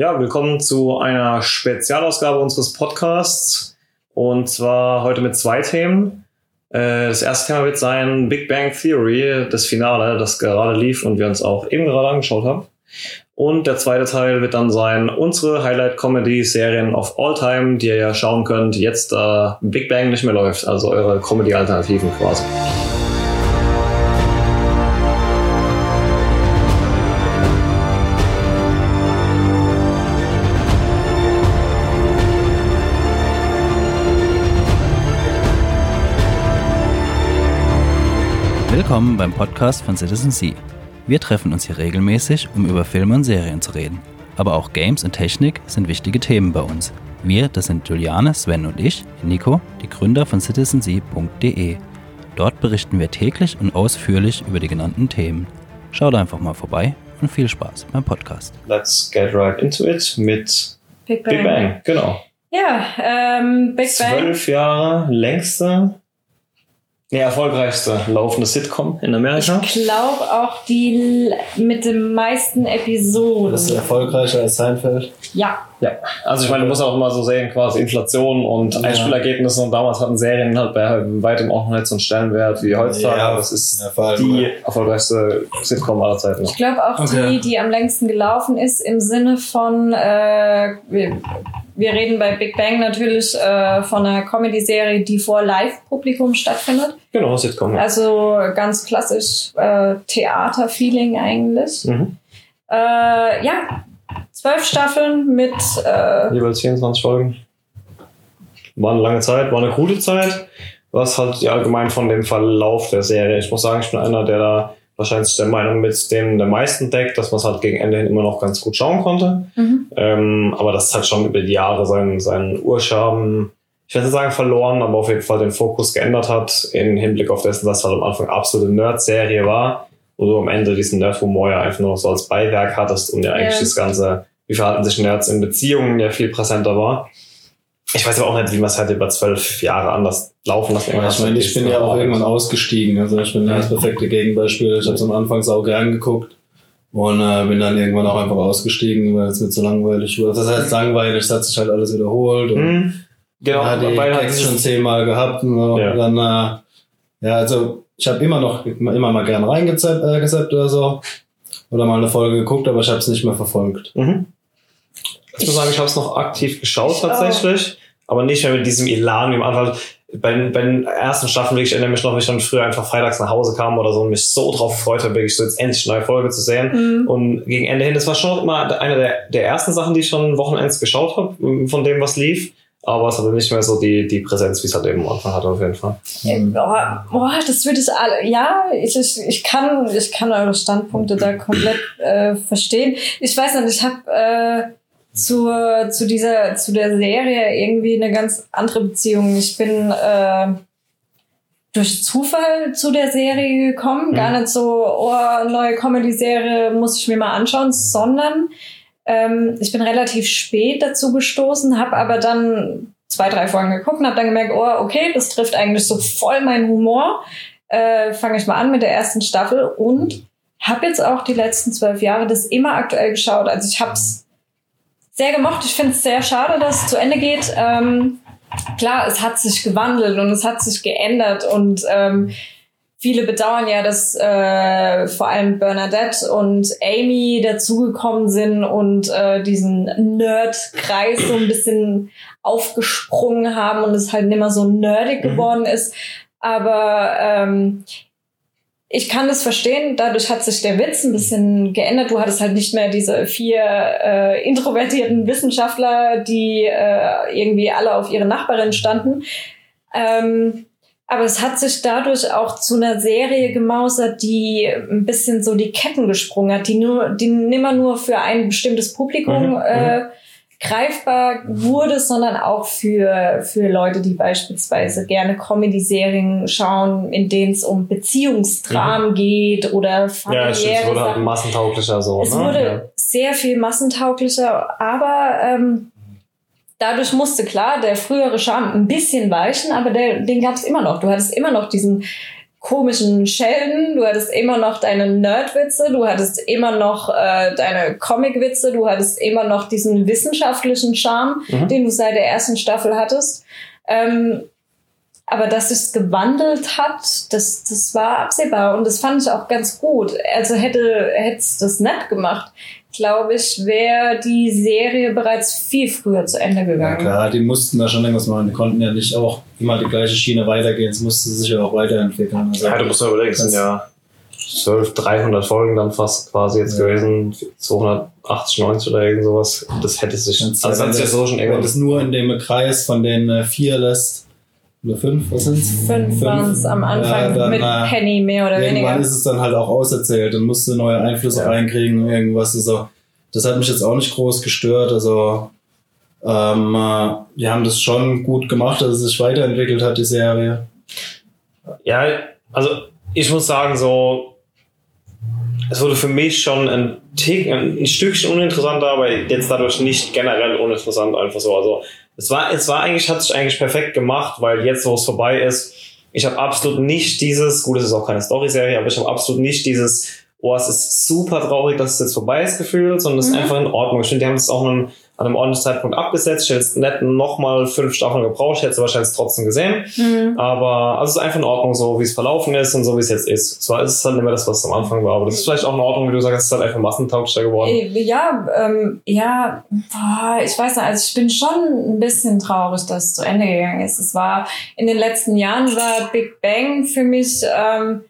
Ja, willkommen zu einer Spezialausgabe unseres Podcasts. Und zwar heute mit zwei Themen. Äh, Das erste Thema wird sein Big Bang Theory, das Finale, das gerade lief und wir uns auch eben gerade angeschaut haben. Und der zweite Teil wird dann sein unsere Highlight-Comedy-Serien of all time, die ihr ja schauen könnt, jetzt da Big Bang nicht mehr läuft, also eure Comedy-Alternativen quasi. Willkommen beim Podcast von Citizen Sea. Wir treffen uns hier regelmäßig, um über Filme und Serien zu reden. Aber auch Games und Technik sind wichtige Themen bei uns. Wir, das sind Juliane, Sven und ich, Nico, die Gründer von citizensea.de. Dort berichten wir täglich und ausführlich über die genannten Themen. Schaut einfach mal vorbei und viel Spaß beim Podcast. Let's get right into it mit Big Bang. Big Bang, genau. Ja, ähm, Big Bang. Zwölf Jahre längste, nee, erfolgreichste laufende Sitcom in Amerika. Ich glaube auch die l- mit den meisten Episoden. Das ist erfolgreicher als Seinfeld. Ja, Ja, also ich meine, du musst auch mal so sehen, quasi Inflation und Ja. Einspielergebnisse und damals hatten Serien halt bei weitem auch noch nicht so einen Stellenwert wie heutzutage, Ja, das ist ja, die ja. erfolgreichste Sitcom aller Zeiten. ich glaube auch Okay. die, die am längsten gelaufen ist im Sinne von, äh, wir, wir reden bei Big Bang natürlich äh, von einer Comedy-Serie, die vor Live-Publikum stattfindet. Genau, Sitcom. Ja. Also ganz klassisch äh, Theater-Feeling eigentlich. Mhm. Äh, ja, zwölf Staffeln mit äh, Jeweils 24 Folgen. War eine lange Zeit, war eine gute Zeit. Was halt ja, allgemein von dem Verlauf der Serie. Ich muss sagen, ich bin einer, der da wahrscheinlich der Meinung mit dem der meisten deckt, dass man es halt gegen Ende hin immer noch ganz gut schauen konnte. mhm. Ähm, aber das hat schon über die Jahre seinen, seinen Urschaben, ich will nicht sagen verloren, aber auf jeden Fall den Fokus geändert hat, im Hinblick auf dessen, dass es halt am Anfang absolute Nerd-Serie war, wo du am Ende diesen Nerd-Humor ja einfach nur so als Beiwerk hattest und ja eigentlich Ja. das Ganze, wie verhalten sich Nerds in Beziehungen, ja viel präsenter war. Ich weiß aber auch nicht, wie man es halt über zwölf Jahre anders laufen lassen Ich meine, ich bin ja auch irgendwann ausgestiegen. Also ich bin ja das perfekte Gegenbeispiel. Ich habe es am Anfang sau gern geguckt und äh, bin dann irgendwann auch einfach ausgestiegen, weil es mir zu langweilig wurde. Das heißt langweilig, es hat sich halt alles wiederholt. Und Hm, genau, ja, die Gags schon zehnmal gehabt. Und. Ja. Dann, äh, ja, also ich habe immer noch immer mal gern reingezappt äh, oder so. Oder mal eine Folge geguckt, aber ich habe es nicht mehr verfolgt. Mhm. Ich muss sagen, ich habe es noch aktiv geschaut Ich tatsächlich, aber nicht mehr mit diesem Elan wie am Anfang. Bei, bei den ersten Staffeln, ich erinnere mich noch, wie ich dann früher einfach freitags nach Hause kam oder so und mich so drauf gefreut habe, wirklich so jetzt endlich eine neue Folge zu sehen. Mhm. Und gegen Ende hin, das war schon immer eine der, der ersten Sachen, die ich schon Wochenends geschaut habe, von dem, was lief. Aber es hatte nicht mehr so die, die Präsenz, wie es halt eben am Anfang hatte, auf jeden Fall. Boah, boah, das würde ich alle. Ja, ich, ich, ich kann, ich kann eure Standpunkte da komplett äh, verstehen. Ich weiß nicht, ich habe äh, zur, zu dieser, zu der Serie irgendwie eine ganz andere Beziehung. Ich bin äh, durch Zufall zu der Serie gekommen, Mhm. gar nicht so, oh, neue Comedy-Serie muss ich mir mal anschauen, sondern ähm, ich bin relativ spät dazu gestoßen, habe aber dann zwei, drei Folgen geguckt und habe dann gemerkt, oh, okay, das trifft eigentlich so voll meinen Humor. Äh, Fange ich mal an mit der ersten Staffel und habe jetzt auch die letzten zwölf Jahre das immer aktuell geschaut. Also ich habe es sehr gemocht. Ich finde es sehr schade, dass es zu Ende geht. Ähm, klar, es hat sich gewandelt und es hat sich geändert und ähm, viele bedauern ja, dass äh, vor allem Bernadette und Amy dazugekommen sind und äh, diesen Nerd-Kreis so ein bisschen aufgesprungen haben und es halt nicht mehr so nerdig Mhm. geworden ist. Aber ähm, ich kann das verstehen. Dadurch hat sich der Witz ein bisschen geändert. Du hattest halt nicht mehr diese vier äh, introvertierten Wissenschaftler, die äh, irgendwie alle auf ihre Nachbarin standen. Ähm, aber es hat sich dadurch auch zu einer Serie gemausert, die ein bisschen so die Ketten gesprungen hat, die nur, die nimmer nur für ein bestimmtes Publikum Mhm, äh, greifbar wurde, sondern auch für, für Leute, die beispielsweise gerne Comedy-Serien schauen, in denen es um Beziehungsdramen geht oder Ja, familiäre stimmt, es wurde halt massentauglicher so. Es ne? wurde sehr viel massentauglicher, aber ähm, dadurch musste klar der frühere Charme ein bisschen weichen, aber der, den gab es immer noch. Du hattest immer noch diesen komischen Sheldon, du hattest immer noch deine Nerdwitze, du hattest immer noch äh, deine Comicwitze, du hattest immer noch diesen wissenschaftlichen Charme, Mhm. den du seit der ersten Staffel hattest. Ähm, aber dass es gewandelt hat, das, das war absehbar und das fand ich auch ganz gut. Also hätte es das nicht gemacht, glaube ich, wäre die Serie bereits viel früher zu Ende Ja, gegangen. klar, die mussten da schon irgendwas machen. Die konnten ja nicht auch immer die gleiche Schiene weitergehen. Es musste sich ja auch weiterentwickeln. Also, Ja, du musst mal überlegen, es sind ja 12, 300 Folgen dann fast quasi jetzt Ja. gewesen, 280, 90 oder irgend sowas. Das hätte sich, also ja, das ist ja so schon wenn irgendwann. das nur in dem Kreis von den äh, vier lässt, oder fünf, was sind's? Fünf waren es am Anfang Ja, dann, mit äh, Penny mehr oder Irgendwann weniger. ist es dann halt auch auserzählt und musste neue Einflüsse Ja. reinkriegen, irgendwas. Also, das hat mich jetzt auch nicht groß gestört. Also, ähm, äh, die haben das schon gut gemacht, dass es sich weiterentwickelt hat, die Serie. Ja, also ich muss sagen, so, es wurde für mich schon ein, Tick, ein, ein Stückchen uninteressanter, aber jetzt dadurch nicht generell uninteressant, einfach so. Also es war, es war eigentlich, hat sich eigentlich perfekt gemacht, weil jetzt, wo es vorbei ist, ich habe absolut nicht dieses, gut, es ist auch keine Story-Serie, aber ich habe absolut nicht dieses, oh, es ist super traurig, dass es jetzt vorbei ist gefühlt, sondern es ist Mhm. einfach in Ordnung. Ich finde, die haben es auch an einem, an einem ordentlichen Zeitpunkt abgesetzt. Ich hätte jetzt nicht nochmal fünf Staffeln gebraucht, ich hätte es wahrscheinlich trotzdem gesehen. Mhm. Aber also es ist einfach in Ordnung, so wie es verlaufen ist und so wie es jetzt ist. Zwar ist es halt nicht mehr das, was es am Anfang war, aber das ist vielleicht auch in Ordnung, wie du sagst, es ist halt einfach massentauglicher geworden. Ja, ähm, ja, ich weiß nicht, also ich bin schon ein bisschen traurig, dass es zu Ende gegangen ist. Es war, in den letzten Jahren war Big Bang für mich, ähm, äh,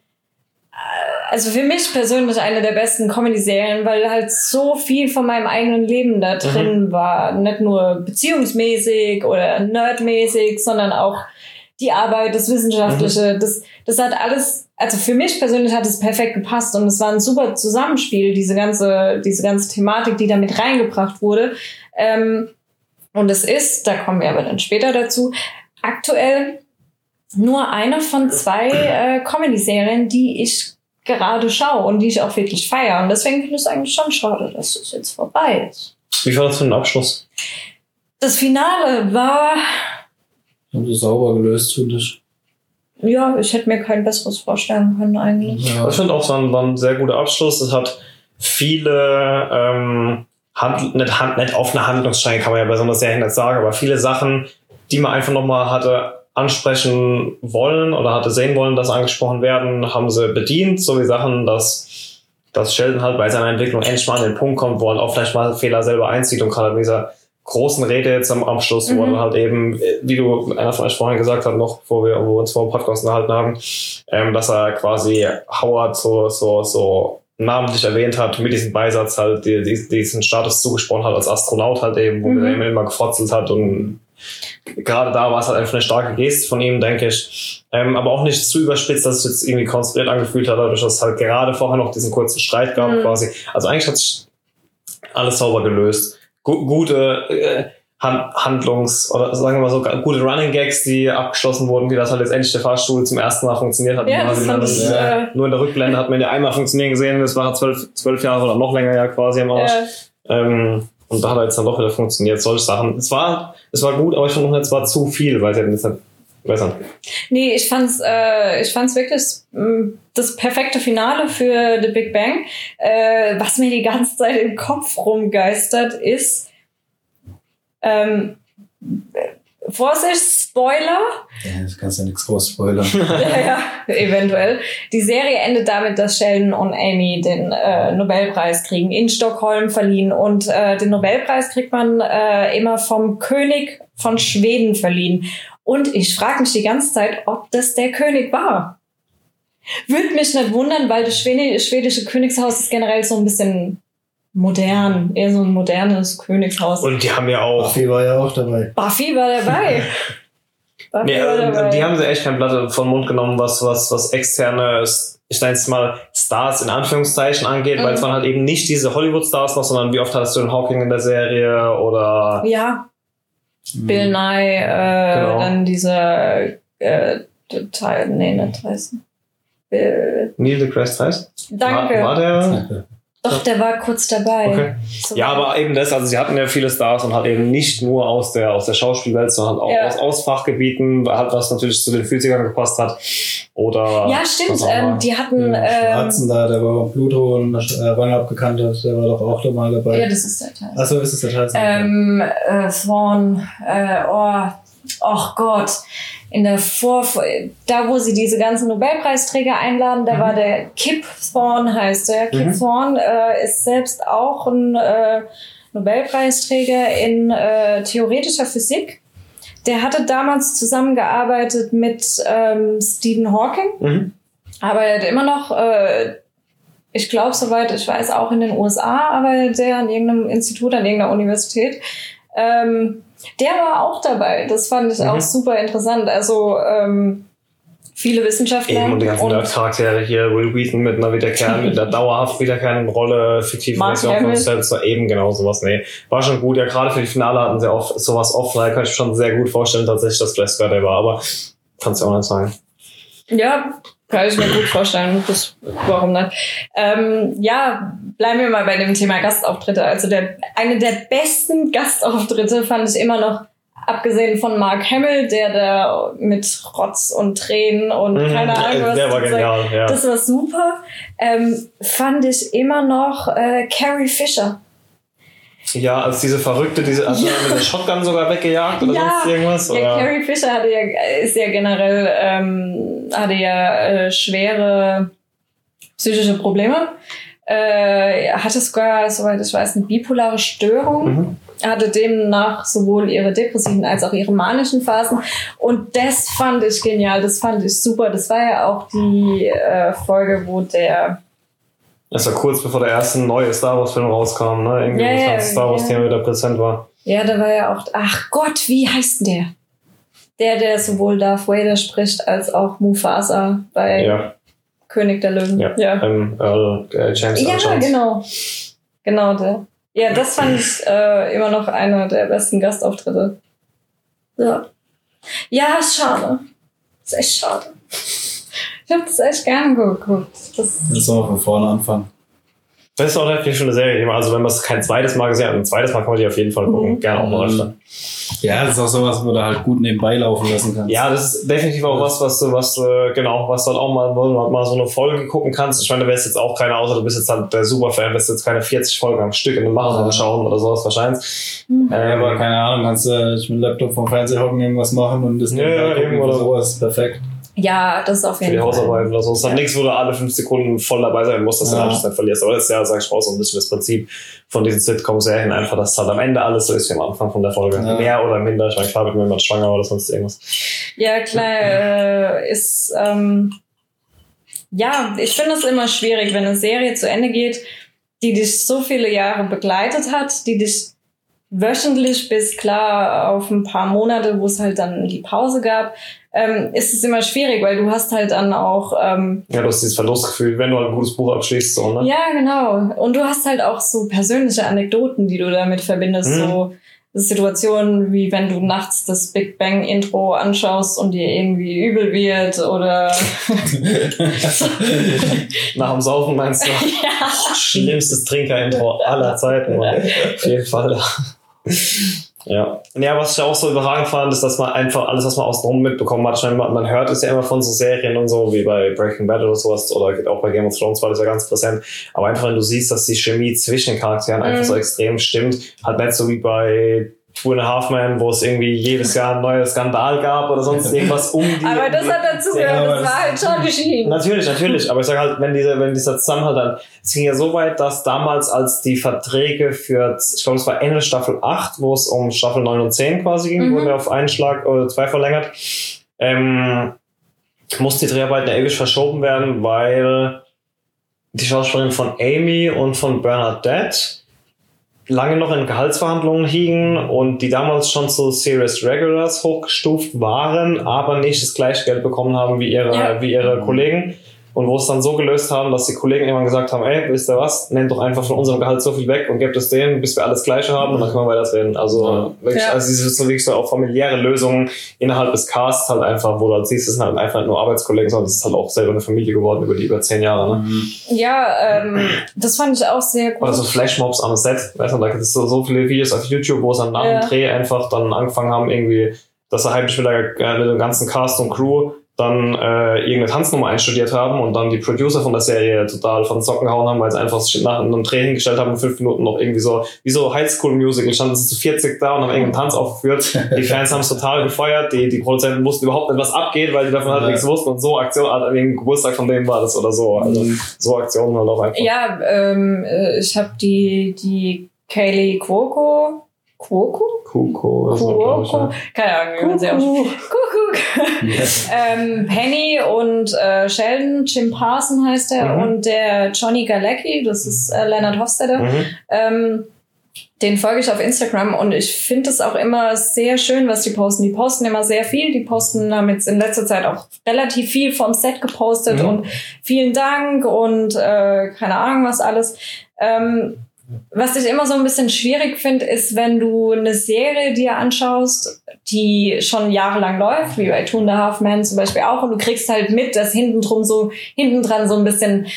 also für mich persönlich eine der besten Comedy-Serien, weil halt so viel von meinem eigenen Leben da drin war. Nicht nur beziehungsmäßig oder nerdmäßig, sondern auch die Arbeit, das Wissenschaftliche, das, das hat alles, also für mich persönlich hat es perfekt gepasst und es war ein super Zusammenspiel, diese ganze, diese ganze Thematik, die da mit reingebracht wurde. Ähm, und es ist, da kommen wir aber dann später dazu, aktuell nur eine von zwei äh, Comedy-Serien, die ich gerade schaue und die ich auch wirklich feiere. Und deswegen finde ich es eigentlich schon schade, dass es jetzt vorbei ist. Wie war das für ein Abschluss? Das Finale war, Haben sie sauber gelöst, finde ich. ja, ich hätte mir kein besseres vorstellen können eigentlich. Ja. Ich finde auch, es war ein, war ein sehr guter Abschluss. Es hat viele, ähm, Hand, nicht, Hand, nicht offene Handlungsstränge, kann man ja bei so einer Serie nicht sagen, aber viele Sachen, die man einfach nochmal hatte ansprechen wollen oder hatte sehen wollen, dass angesprochen werden, haben sie bedient. So wie Sachen, dass, dass Sheldon halt bei seiner Entwicklung endlich mal an den Punkt kommt, wo er auch vielleicht mal Fehler selber einzieht und gerade mit dieser großen Rede jetzt am, am Schluss, wo Mhm. er halt eben, wie du einer von euch vorhin gesagt hat, noch, wo wir, wo wir uns vor dem Podcast unterhalten haben, ähm, dass er quasi Howard so, so, so namentlich erwähnt hat, mit diesem Beisatz halt die, die, diesen Status zugesprochen hat als Astronaut halt eben, wo Mhm. er immer, immer gefrotzelt hat und gerade da war es halt einfach eine starke Geste von ihm, denke ich. Ähm, aber auch nicht zu überspitzt, dass es jetzt irgendwie konstruiert angefühlt hat, dadurch, dass es halt gerade vorher noch diesen kurzen Streit gab Mhm. quasi. Also eigentlich hat sich alles sauber gelöst. Gu gute äh, Han Handlungs- oder sagen wir mal so, gute Running Gags, die abgeschlossen wurden, wie das halt jetzt endlich der Fahrstuhl zum ersten Mal funktioniert hat. Ja, das dann- ich, ja. äh, nur in der Rückblende hat man ja einmal funktionieren gesehen, das war zwölf, zwölf Jahre oder noch länger ja quasi am Arsch. äh, Ähm, und da hat er jetzt dann doch wieder funktioniert, solche Sachen. Es war, es war gut, aber ich fand es war zu viel, weil es jetzt weiß nicht. Nee, ich fand's, äh, ich fand's wirklich mh, das perfekte Finale für The Big Bang. Äh, was mir die ganze Zeit im Kopf rumgeistert, ist ähm, äh, Vorsicht, Spoiler. Ja, das kannst ja nichts groß spoilern. ja, ja, eventuell. Die Serie endet damit, dass Sheldon und Amy den äh, Nobelpreis kriegen, in Stockholm verliehen. Und äh, den Nobelpreis kriegt man äh, immer vom König von Schweden verliehen. Und ich frage mich die ganze Zeit, ob das der König war. Würde mich nicht wundern, weil das schwedische Königshaus ist generell so ein bisschen modern, eher so ein modernes Königshaus. Und die haben ja auch, Buffy war ja auch dabei. Buffy war dabei. Buffy nee, war dabei. die haben sie echt kein Blatt vom Mund genommen, was, was, was externe, ich nenne es mal Stars in Anführungszeichen angeht, Mhm. weil es waren halt eben nicht diese Hollywood-Stars noch, sondern wie oft hattest du den Hawking in der Serie oder Ja, Bill Nye, äh, Genau. dann dieser äh, Teil, nee, nicht Tyson. Bill, Neil deGrasse Tyson? danke. War, war der? Doch, der war kurz dabei. Okay. So. Ja, aber eben das, also sie hatten ja viele Stars und halt eben nicht nur aus der, aus der Schauspielwelt, sondern auch Ja. aus, aus Fachgebieten, halt was natürlich zu den 40ern gepasst hat. Oder. Ja, stimmt. Ähm, die hatten. Den Ähm, Schwarzen da, der war Pluto und äh, Rang abgekannt hat, der war doch auch da mal dabei. ja, das ist der Teil. Achso, ist es der Scheiße? Ähm, äh, Thrawn, äh, oh, ach Gott, in der Vor, da wo sie diese ganzen Nobelpreisträger einladen, da war der Kip Thorne heißt der. Kip Mhm. Thorne äh, ist selbst auch ein äh, Nobelpreisträger in äh, theoretischer Physik. Der hatte damals zusammengearbeitet mit ähm, Stephen Hawking, Mhm. arbeitet immer noch, äh, ich glaube, soweit ich weiß, auch in den USA, arbeitet der an irgendeinem Institut, an irgendeiner Universität. Ähm, der war auch dabei. Das fand ich Mhm. auch super interessant. Also ähm, viele Wissenschaftler Eben, und die ganzen und Charaktere hier, Will Wheaton mit einer wiederkehrenden, mit einer dauerhaft wiederkehrenden Rolle, fiktive Version von. Spencer, eben genau sowas. Nee, war schon gut. Ja, gerade für die Finale hatten sie auch sowas offen, da kann ich mir schon sehr gut vorstellen, tatsächlich, dass vielleicht sogar der war, aber kannst du auch nicht sagen. ja, kann ich mir gut vorstellen. Das, warum nicht? Ähm, ja, bleiben wir mal bei dem Thema Gastauftritte. Also der, eine der besten Gastauftritte fand ich immer noch, abgesehen von Mark Hamill, der da mit Rotz und Tränen und Mhm, keine Ahnung was. der war genial, ja. Das war super. Ähm, fand ich immer noch äh, Carrie Fisher. Ja, als diese Verrückte, diese, also Ja. mit der Shotgun sogar weggejagt oder Ja, sonst irgendwas? Ja, Oder? Carrie Fisher hatte ja, ist ja generell, ähm, hatte ja äh, schwere psychische Probleme. Äh, hatte sogar, soweit ich weiß, eine bipolare Störung. Mhm. Hatte demnach sowohl ihre depressiven als auch ihre manischen Phasen. Und das fand ich genial, das fand ich super. Das war ja auch die äh, Folge, wo der Das war kurz bevor der erste neue Star Wars Film rauskam, ne? Irgendwie, Ja, das ja, Star Wars ja. Wieder präsent war. Ja, da war ja auch. Ach Gott, wie heißt denn der? Der, der sowohl Darth Vader spricht als auch Mufasa bei Ja, König der Löwen. ja. ja. Ähm, äh, James Ja, Jones. genau. Genau der. Ja, das fand ich äh, immer noch einer der besten Gastauftritte. Ja. Ja, schade. Ist echt schade. Ich habe das echt gerne geguckt. Das, Jetzt sollen wir von vorne anfangen. Das ist auch natürlich schon eine Serie. die man- Also wenn man es kein zweites Mal gesehen hat, ein zweites Mal kann man die auf jeden Fall gucken. Mhm. Gerne auch mal öfter. Ja, das ist auch sowas, wo du halt gut nebenbei laufen lassen kannst. Ja, das ist definitiv auch was, was du, was du, genau, was halt auch mal, wo du mal so eine Folge gucken kannst. Ich meine, du wärst jetzt auch keiner, außer du bist jetzt halt der Superfan, wirst jetzt keine 40 Folgen am Stück in einem Marathon Ja. schauen oder sowas wahrscheinlich. Ja, aber keine Ahnung, kannst du ich mit dem Laptop vom Fernseher hocken, irgendwas machen und das Ja, nebenbei ja, gucken irgendwo oder oder so. ist perfekt. Ja, das ist auf für die jeden Fall. Hausarbeit oder so. Es Ja. nichts, wo du alle fünf Sekunden voll dabei sein musst, dass du Ja. den Anschluss verlierst. Aber das ist ja, sag ich mal, so ein bisschen das Prinzip von diesen Sitcom-Serien einfach, dass es halt am Ende alles so ist wie am Anfang von der Folge. Ja. Mehr oder minder. Ich meine, klar wird mir jemand schwanger oder sonst irgendwas. Ja, klar, äh, ist, ähm, ja, ich finde es immer schwierig, wenn eine Serie zu Ende geht, die dich so viele Jahre begleitet hat, die dich wöchentlich bis klar auf ein paar Monate, wo es halt dann die Pause gab, ähm, ist es immer schwierig, weil du hast halt dann auch, ähm, Ja, du hast dieses Verlustgefühl, wenn du ein gutes Buch abschließt, so, ne? ja, genau. Und du hast halt auch so persönliche Anekdoten, die du damit verbindest. Mhm. So Situationen wie wenn du nachts das Big Bang Intro anschaust und dir irgendwie übel wird oder Nach dem Saufen meinst du? ja. Schlimmstes Trinker-Intro aller Zeiten. Auf jeden Fall. Ja. Ja, was ich auch so überragend fand, ist, dass man einfach alles, was man außenrum mitbekommen hat, meine, man, hört es ja immer von so Serien und so, wie bei Breaking Bad oder sowas, oder auch bei Game of Thrones war das ja ganz präsent. Aber einfach, wenn du siehst, dass die Chemie zwischen den Charakteren einfach Mhm. so extrem stimmt, halt nicht so wie bei Two and a Half Men, wo es irgendwie jedes Jahr ein neuer Skandal gab oder sonst irgendwas um die. Aber das hat dazu gehört, das das- war halt schon geschehen. Natürlich, natürlich. Aber ich sage halt, wenn diese, wenn dieser Zusammenhalt dann, es ging ja so weit, dass damals, als die Verträge für, ich glaube, es war Ende Staffel 8, wo es um Staffel 9 und 10 quasi ging, Mhm. wurde auf einen Schlag oder zwei verlängert, ähm, mussten die Dreharbeiten ja ewig verschoben werden, weil die Schauspielerin von Amy und von Bernadette lange noch in Gehaltsverhandlungen hingen und die damals schon zu Serious Regulars hochgestuft waren, aber nicht das gleiche Geld bekommen haben wie ihre, Ja. wie ihre Kollegen. Und wo es dann so gelöst haben, dass die Kollegen irgendwann gesagt haben, ey, wisst ihr was, nehmt doch einfach von unserem Gehalt so viel weg und gebt es denen, bis wir alles Gleiche haben und dann können wir weiterreden. Also wirklich, Ja. also diese so wirklich so auch familiäre Lösungen innerhalb des Casts halt einfach, wo du halt siehst, es sind halt einfach nicht nur Arbeitskollegen, sondern es ist halt auch selber eine Familie geworden über die über zehn Jahre. Ne? Ja, ähm, das fand ich auch sehr gut. Oder so Flashmobs am Set, weißt du, da gibt es so, so viele Videos auf YouTube, wo es dann nach Ja. dem Dreh einfach dann angefangen haben, irgendwie, dass sie heimlich wieder äh, mit dem ganzen Cast und Crew dann äh, irgendeine Tanznummer einstudiert haben und dann die Producer von der Serie total von den Socken gehauen haben, weil sie einfach sich nach einem Dreh hingestellt haben und fünf Minuten noch irgendwie so, wie so Highschool Musical, standen sie zu 40 da und haben irgendeinen Tanz aufgeführt. Die Fans haben es total gefeuert, die, die Produzenten wussten überhaupt nicht, was abgeht, weil die davon halt Ja. nichts wussten und so Aktion, an dem Geburtstag von dem war das oder so. Also so Aktionen halt auch einfach. ja, ähm, äh, ich habe die, die Kaylee Cuoco. Cuoco? Kuko oder so, glaub ich, Cuoco? ja. Keine Ahnung, wie man sie ausspricht. Kuckuck. ähm, Penny und äh, Sheldon, Jim Parson heißt er, Mhm. und der Johnny Galecki, das ist äh, Leonard Hofstadter. Mhm. Ähm, den folge ich auf Instagram und ich finde es auch immer sehr schön, was die posten. Die posten immer sehr viel. Die posten haben jetzt in letzter Zeit auch relativ viel vom Set gepostet Mhm. und vielen Dank und äh, keine Ahnung was alles. Ähm, was ich immer so ein bisschen schwierig finde, ist, wenn du eine Serie dir anschaust, die schon jahrelang läuft, wie bei Two and a Half Men zum Beispiel auch, und du kriegst halt mit, dass hinten drum so, hinten dran so ein bisschen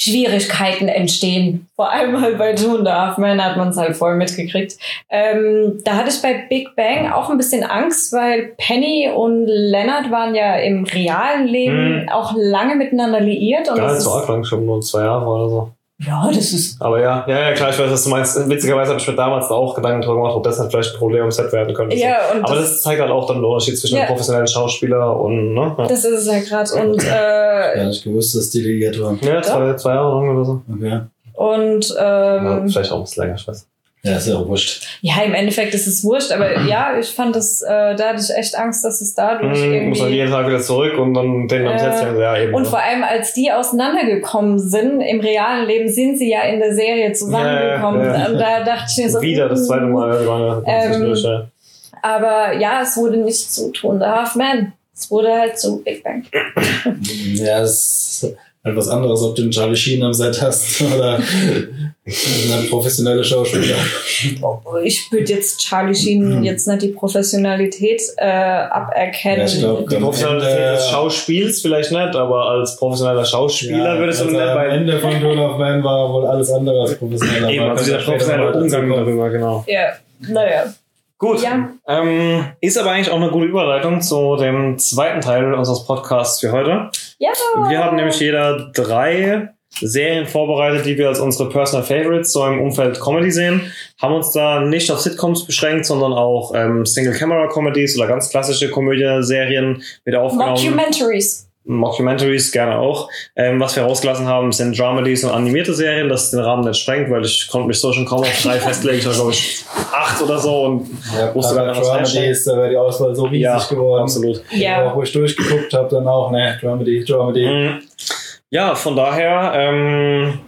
Schwierigkeiten entstehen. Vor allem halt bei Two and a Half Men hat man es halt voll mitgekriegt. Ähm, da hatte ich bei Big Bang auch ein bisschen Angst, weil Penny und Leonard waren ja im realen Leben Mhm. auch lange miteinander liiert. Und das ist, arg lang, schon nur zwei Jahre oder so. Ja, das ist Aber ja, ja, ja, klar, ich weiß, was du meinst. Witzigerweise habe ich mir damals da auch Gedanken drüber gemacht, ob das halt vielleicht ein Problem am Set werden könnte. Ja, und Aber das- das, zeigt halt auch dann den Unterschied zwischen Ja. einem professionellen Schauspieler und, ne? Ja, Das ist es ja gerade. Und, äh, nicht gewusst, dass die delegiert waren. ja zwei, zwei Jahre lang oder so. Okay. und Ja, ähm, vielleicht auch ein bisschen länger, ich weiß. Ja, ist ja auch wurscht. ja, im Endeffekt ist es wurscht, aber ja, ich fand es, äh, da hatte ich echt Angst, dass es dadurch Mhm, muss dann irgendwie. jeden Tag wieder zurück und dann den am Äh, Set ja eben. Und ne? vor allem, als die auseinandergekommen sind, im realen Leben sind sie ja in der Serie zusammengekommen. Ja, ja. Und da dachte ich mir so. wieder das zweite Mal. waren ja Ähm, zwischendurch, ja. Aber ja, es wurde nicht zu Two and a Half Men. Es wurde halt zu Big Bang. Ja, das ist halt was anderes, ob du einen Charlie Sheen am Set hast oder eine professionelle Schauspieler. Ich würde jetzt Charlie Sheen jetzt nicht die Professionalität äh, aberkennen. Ja, ich glaub, Die Professionalität Ende- des Schauspiels vielleicht nicht, aber als professioneller Schauspieler würdest du also am bei Ende von Two of Man war wohl alles andere als professionell. Eben, also später professionelle Umgang darüber, genau. ja, naja. Gut. Ja. Ähm, ist aber eigentlich auch eine gute Überleitung zu dem zweiten Teil unseres Podcasts für heute. Ja. Wir haben nämlich jeder drei Serien vorbereitet, die wir als unsere Personal Favorites so im Umfeld Comedy sehen. Haben uns da nicht auf Sitcoms beschränkt, sondern auch ähm, Single-Camera-Comedies oder ganz klassische Komödie-Serien wieder aufgenommen. Mockumentaries. Mockumentaries gerne auch. Ähm, was wir rausgelassen haben, sind Dramedies und animierte Serien. Das den Rahmen nicht sprengt, weil ich konnte mich so schon kaum auf drei festlegen. Ich war, glaube ich, acht oder so und Ja, gar nicht was ist, da wäre die Auswahl so riesig geworden. absolut. Ja. Auch wo ich durchgeguckt habe, dann auch, ne, Dramedy, Dramedy. Mhm. Ja, von daher, ähm,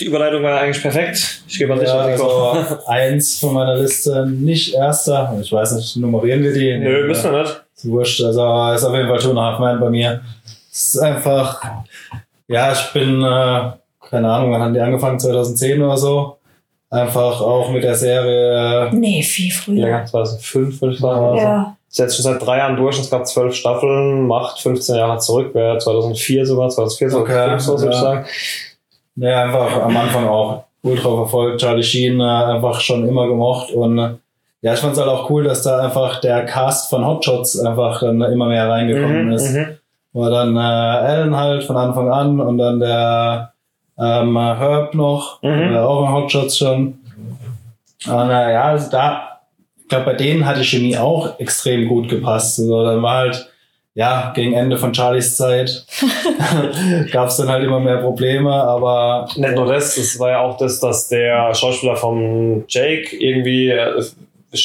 die Überleitung war eigentlich perfekt. Ich gebe an dich Ja, also eins von meiner Liste, nicht erster. Ich weiß nicht, nummerieren wir die? Nö, müssen wir nicht. Wurscht. Also ist auf jeden Fall Two and a Half Man bei mir. Es ist einfach, ja, ich bin, äh, keine Ahnung, wann haben die angefangen? 2010 oder so. Einfach auch mit der Serie. Nee, viel früher. Länger, 2005 würde ich sagen. Ja. Ist jetzt schon seit drei Jahren durch. Es gab zwölf Staffeln, macht 15 Jahre zurück, wäre 2004 sogar, 2004, Okay, 2005 so, würde ich ja. sagen. Ja, einfach am Anfang auch ultra verfolgt. Charlie Sheen äh, einfach schon immer gemocht. Und äh, ja, ich fand es halt auch cool, dass da einfach der Cast von Hotshots einfach dann immer mehr reingekommen Mhm, ist. mhm. War dann äh, Alan halt von Anfang an und dann der ähm, Herb noch, Mhm. äh, auch in Hotshots schon. Und äh, ja, also da, ich glaube, bei denen hat die Chemie auch extrem gut gepasst. Also dann war halt, ja, gegen Ende von Charlies Zeit gab es dann halt immer mehr Probleme, aber Nicht nur das, es war ja auch das, dass der Schauspieler vom Jake irgendwie äh,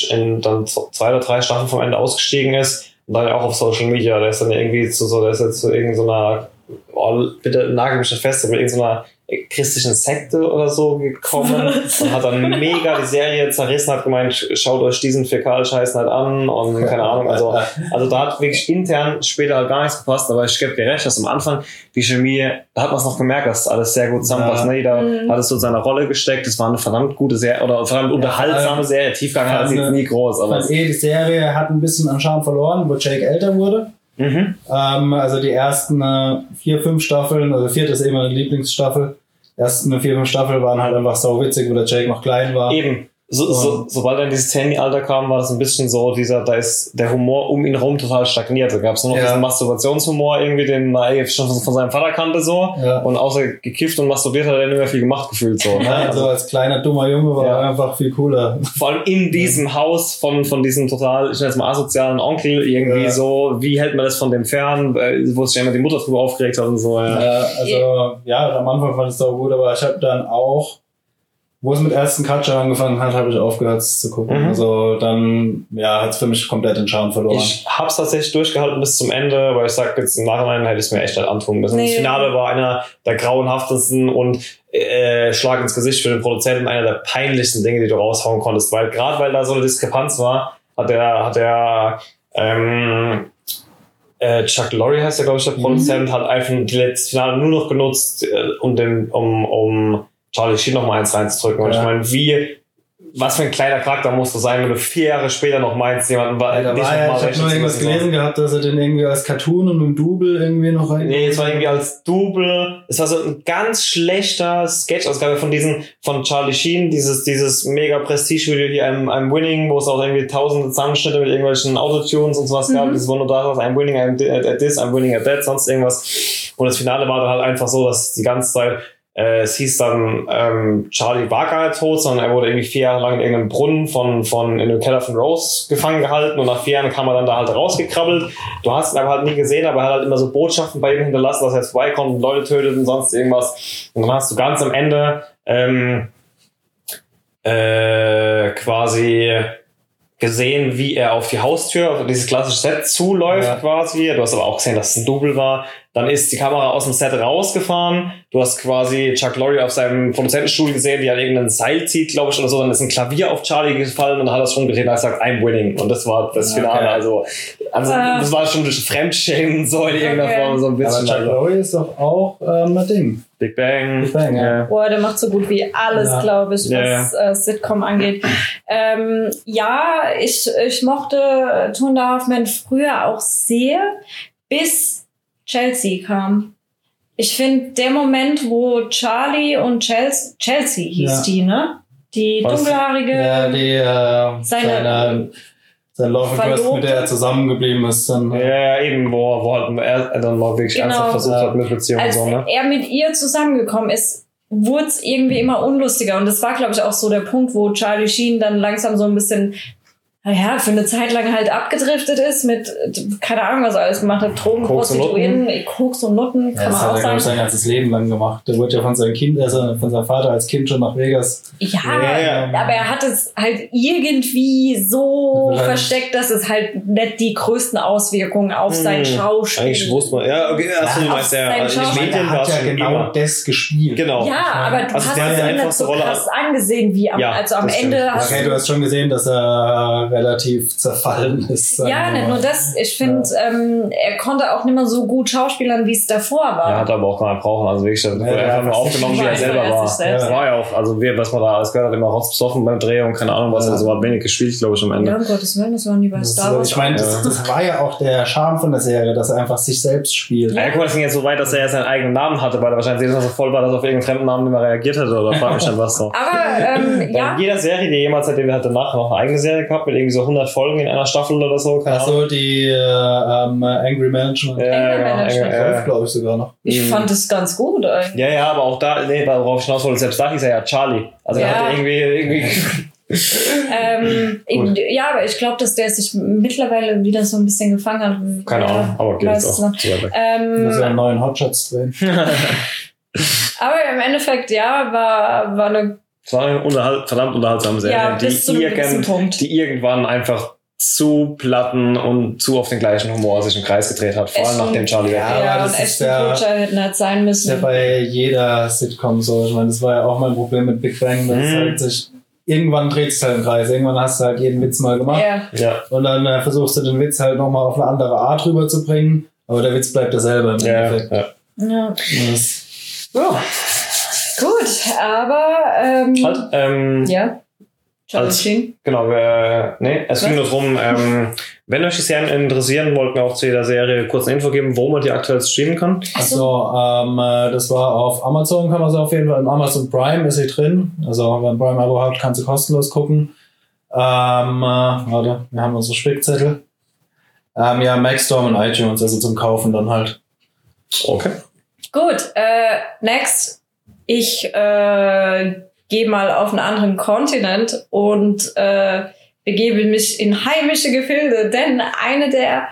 in dann zwei oder drei Staffeln vom Ende ausgestiegen ist und dann auch auf Social Media, der ist dann irgendwie zu so, der ist jetzt zu irgendeiner oh, bitte nagel mich nicht fest, aber irgendeiner christlichen Sekte oder so gekommen und hat dann mega die Serie zerrissen, hat gemeint, schaut euch diesen Fäkal-Scheiß halt an und keine Ahnung, also, also da hat wirklich intern später halt gar nichts gepasst, aber ich gebe dir recht, dass am Anfang die Chemie, da hat man es noch gemerkt, dass alles sehr gut zusammenpasst, Ja. ne? jeder Mhm. hat es so in seine Rolle gesteckt, es war eine verdammt gute Serie, oder verdammt unterhaltsame ähm, Serie, Tiefgang hat sie nie groß, aber eh, die Serie hat ein bisschen an Charme verloren, wo Jake älter wurde. Mhm. Ähm, also die ersten äh, vier, fünf Staffeln, also vierte ist eben meine Lieblingsstaffel. Die ersten vier, fünf Staffeln waren halt einfach sau witzig, wo der Jake noch klein war. Eben. So, so, sobald er in dieses Handy-Alter kam, war das ein bisschen so, dieser, da ist der Humor um ihn herum total stagniert. Da gab es nur noch Ja. diesen Masturbationshumor irgendwie, den man eigentlich schon von, seinem Vater kannte so. Ja. Und außer gekifft und masturbiert hat er nicht mehr viel gemacht gefühlt so. Ne? Ja, Also, also als kleiner dummer Junge war er einfach viel cooler. vor allem in diesem Haus von, von diesem total, ich nenne jetzt mal asozialen Onkel irgendwie so, wie hält man das von dem fern, wo sich ja immer die Mutter drüber aufgeregt hat und so. Ja. Ja, also ja, am Anfang fand ich es auch gut, aber ich habe dann auch, wo es mit ersten Katscher angefangen hat, habe ich aufgehört es zu gucken. Mhm. Also dann, ja, hat es für mich komplett den Charme verloren. Ich hab's tatsächlich durchgehalten bis zum Ende, weil ich sag jetzt im Nachhinein hätte ich es mir echt nicht antun müssen. Nee. Das Finale war einer der grauenhaftesten und äh, Schlag ins Gesicht für den Produzenten, einer der peinlichsten Dinge, die du raushauen konntest, weil gerade weil da so eine Diskrepanz war, hat der, hat der ähm, äh, Chuck Lorre heißt der, glaube ich, der Produzent, hat einfach die letzte Finale nur noch genutzt, äh, um, den, um, um Charlie Sheen noch mal eins reinzudrücken. Und Ja. ich meine, wie, was für ein kleiner Charakter musst du sein, wenn du vier Jahre später noch meinst, jemanden war, Ja, war noch ja, mal ich habe nur irgendwas gelesen gehabt, dass er den irgendwie als Cartoon und dem Double irgendwie noch rein. Nee, es war irgendwie als Double. Es war so ein ganz schlechter Sketch. Also gab von diesen, von Charlie Sheen, dieses, dieses mega Prestige-Video hier, I'm, I'm Winning, wo es auch irgendwie tausende Zusammenschnitte mit irgendwelchen Autotunes und sowas gab. Mhm. War nur da, I'm winning I'm di- at this, I'm winning at that, sonst irgendwas. Und das Finale war dann halt einfach so, dass die ganze Zeit, äh, es hieß dann, ähm, Charlie war gar nicht tot, sondern er wurde irgendwie vier Jahre lang in irgendeinem Brunnen von, von, in dem Keller von Rose gefangen gehalten und nach vier Jahren kam er dann da halt rausgekrabbelt. Du hast ihn aber halt nie gesehen, aber er hat halt immer so Botschaften bei ihm hinterlassen, dass er jetzt vorbeikommt und Leute tötet und sonst irgendwas. Und dann hast du ganz am Ende ähm, äh, quasi gesehen, wie er auf die Haustür, auf dieses klassische Set zuläuft Ja. quasi. Du hast aber auch gesehen, dass es ein Double war. Dann ist die Kamera aus dem Set rausgefahren. Du hast quasi Chuck Lorre auf seinem Produzentenstuhl gesehen, wie er irgendein Seil zieht, glaube ich, oder so. Dann ist ein Klavier auf Charlie gefallen und dann hat er es schon gedreht und hat gesagt, I'm winning. Und das war das Okay. Finale. Also, also Ah. das war schon Fremdschämen so in irgendeiner Okay. Form so ein Aber bisschen. Chuck Also, Lorre ist doch auch ähm, ein Ding. Big Bang. Big Bang, ja. Boah, der macht so gut wie alles, Ja. glaube ich, Ja, was Äh, Sitcom angeht. Ähm, ja, ich, ich mochte Tunda Hoffman früher auch sehr, bis Chelsea kam. Ich finde, der Moment, wo Charlie und Chelsea, Chelsea hieß Ja. die, ne? Die Was? dunkelhaarige. Ja, die, äh, Seine- seine, sein Love Interest, mit der er zusammengeblieben ist. Dann, Ja, ja, eben, wo, wo halt er, dann mal wirklich Genau. ernsthaft versucht hat mit Beziehungen und als so, ne? er mit ihr zusammengekommen ist, wurde es irgendwie immer unlustiger. Und das war, glaube ich, auch so der Punkt, wo Charlie Sheen dann langsam so ein bisschen, naja, für eine Zeit lang halt abgedriftet ist mit, keine Ahnung, was er alles gemacht hat, Drogen, Koks und Prostituierten, Koks und Nutten, Ja, kann das man hat auch er, glaube ich, sagen. sein ganzes Leben lang gemacht. Der wurde ja von seinem Kind, also von seinem Vater als Kind schon nach Vegas. Ja, Ja, ja. aber er hat es halt irgendwie so Vielleicht- versteckt, dass es halt nicht die größten Auswirkungen auf sein Hm, Schauspiel Eigentlich wusste man, ja, okay, achso, du auf meinst ja, sein also in den. Medien er war hat es ja genau immer. das gespielt. Genau. Ja, aber du Also hast hat es nicht einfachste so Rolle krass angesehen wie am, Ja, also am das Ende stimmt. hast Okay, du hast schon gesehen, dass er relativ zerfallen ist. Ja, wir nicht mal. nur das. Ich finde, ähm, er konnte auch nicht mehr so gut schauspielern, wie es davor war. Ja, hat aber auch gar nicht brauchen. Also wirklich, er wurde Ja, einfach ja, nur aufgenommen, wie er selber er war. sich selbst, ja. war ja auch, also wir, was man da alles gehört hat, immer rotzbesoffen beim Dreh und keine Ahnung was, Ja. also war wenig gespielt, glaube ich, am Ende. Ja, um Gottes Willen, das waren die bei Star Wars. ich meine, das, das war ja auch der Charme von der Serie, dass er einfach sich selbst spielt. Ja, guck mal, das ging jetzt so weit, dass er ja seinen eigenen Namen hatte, weil er wahrscheinlich Mal so voll war, dass er auf irgendeinen fremden Namen nicht mehr reagiert hätte oder frag mich dann was so. Aber ähm, Ja. ja, In jeder Serie, die jemals seitdem hat danach noch eine eigene Serie gehabt, mit irgendwie so 100 Folgen in einer Staffel oder so, keine Ahnung. Also die äh, ähm, Angry Management. Ja, Anger genau, Management. Äh, glaube ich sogar noch. ich Mhm. fand es ganz gut eigentlich. Ja, ja, aber auch da, nee, worauf ich hinaus wollte, selbst da hieß er ja Charlie. Also er Ja. hat ja irgendwie, irgendwie Ähm, ja, aber ich glaube, dass der sich mittlerweile wieder so ein bisschen gefangen hat. keine Ahnung, aber geht es auch weg. Muss ja einen Ähm, neuen Hotshots drehen. aber im Endeffekt, ja, war, war eine Es war eine unterhalt, verdammt unterhaltsame Serie, Ja, bis zu die, irgend, Punkt. die irgendwann einfach zu platten und zu auf den gleichen Humor sich im Kreis gedreht hat. Vor allem Ashton- nachdem Charlie Ja. Ja, aber und das ist ja- Kutcher hätten halt sein Das ist ja müssen. bei jeder Sitcom so. Ich meine, das war ja auch mein Problem mit Big Bang, dass Mhm. es halt sich irgendwann dreht es halt im Kreis. Irgendwann hast du halt jeden Witz mal gemacht. Ja, Ja, Und dann äh, versuchst du den Witz halt nochmal auf eine andere Art rüberzubringen. Aber der Witz bleibt derselbe im ja, Endeffekt. ja. ja. Das, ja. Gut, aber ähm, Halt, ähm, ja. Als-. Genau, wir, nee, es ging nur darum, ähm, wenn euch die Serien interessieren, wollten wir auch zu jeder Serie kurz eine Info geben, wo man die aktuell streamen kann. also, ähm, äh, das war auf Amazon, kann man sie auf jeden Fall. Im Amazon Prime ist sie drin. Also, wenn man Prime Abo hat, kannst du kostenlos gucken. Ähm, äh, warte, wir haben unsere Spickzettel. Ähm, ja, Maxstorm und iTunes, also zum Kaufen dann halt. Okay. Gut, äh, next. Ich äh, gehe mal auf einen anderen Kontinent und äh, begebe mich in heimische Gefilde, denn eine der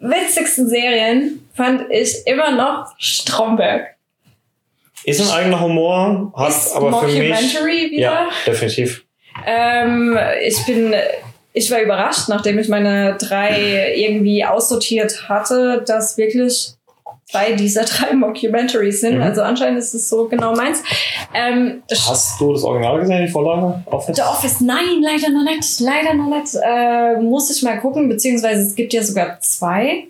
witzigsten Serien fand ich immer noch Stromberg. Ist ein eigener Humor, hat Ist aber für mich. Wieder. Ja, definitiv. Ähm, ich bin, ich war überrascht, nachdem ich meine drei irgendwie aussortiert hatte, dass wirklich zwei dieser drei Mockumentaries sind. Mhm. Also anscheinend ist es so genau meins. Ähm, Hast du das Original gesehen, die Vorlage? Office? The Office, nein, leider noch nicht, leider noch nicht. Äh, muss ich mal gucken, beziehungsweise es gibt ja sogar zwei.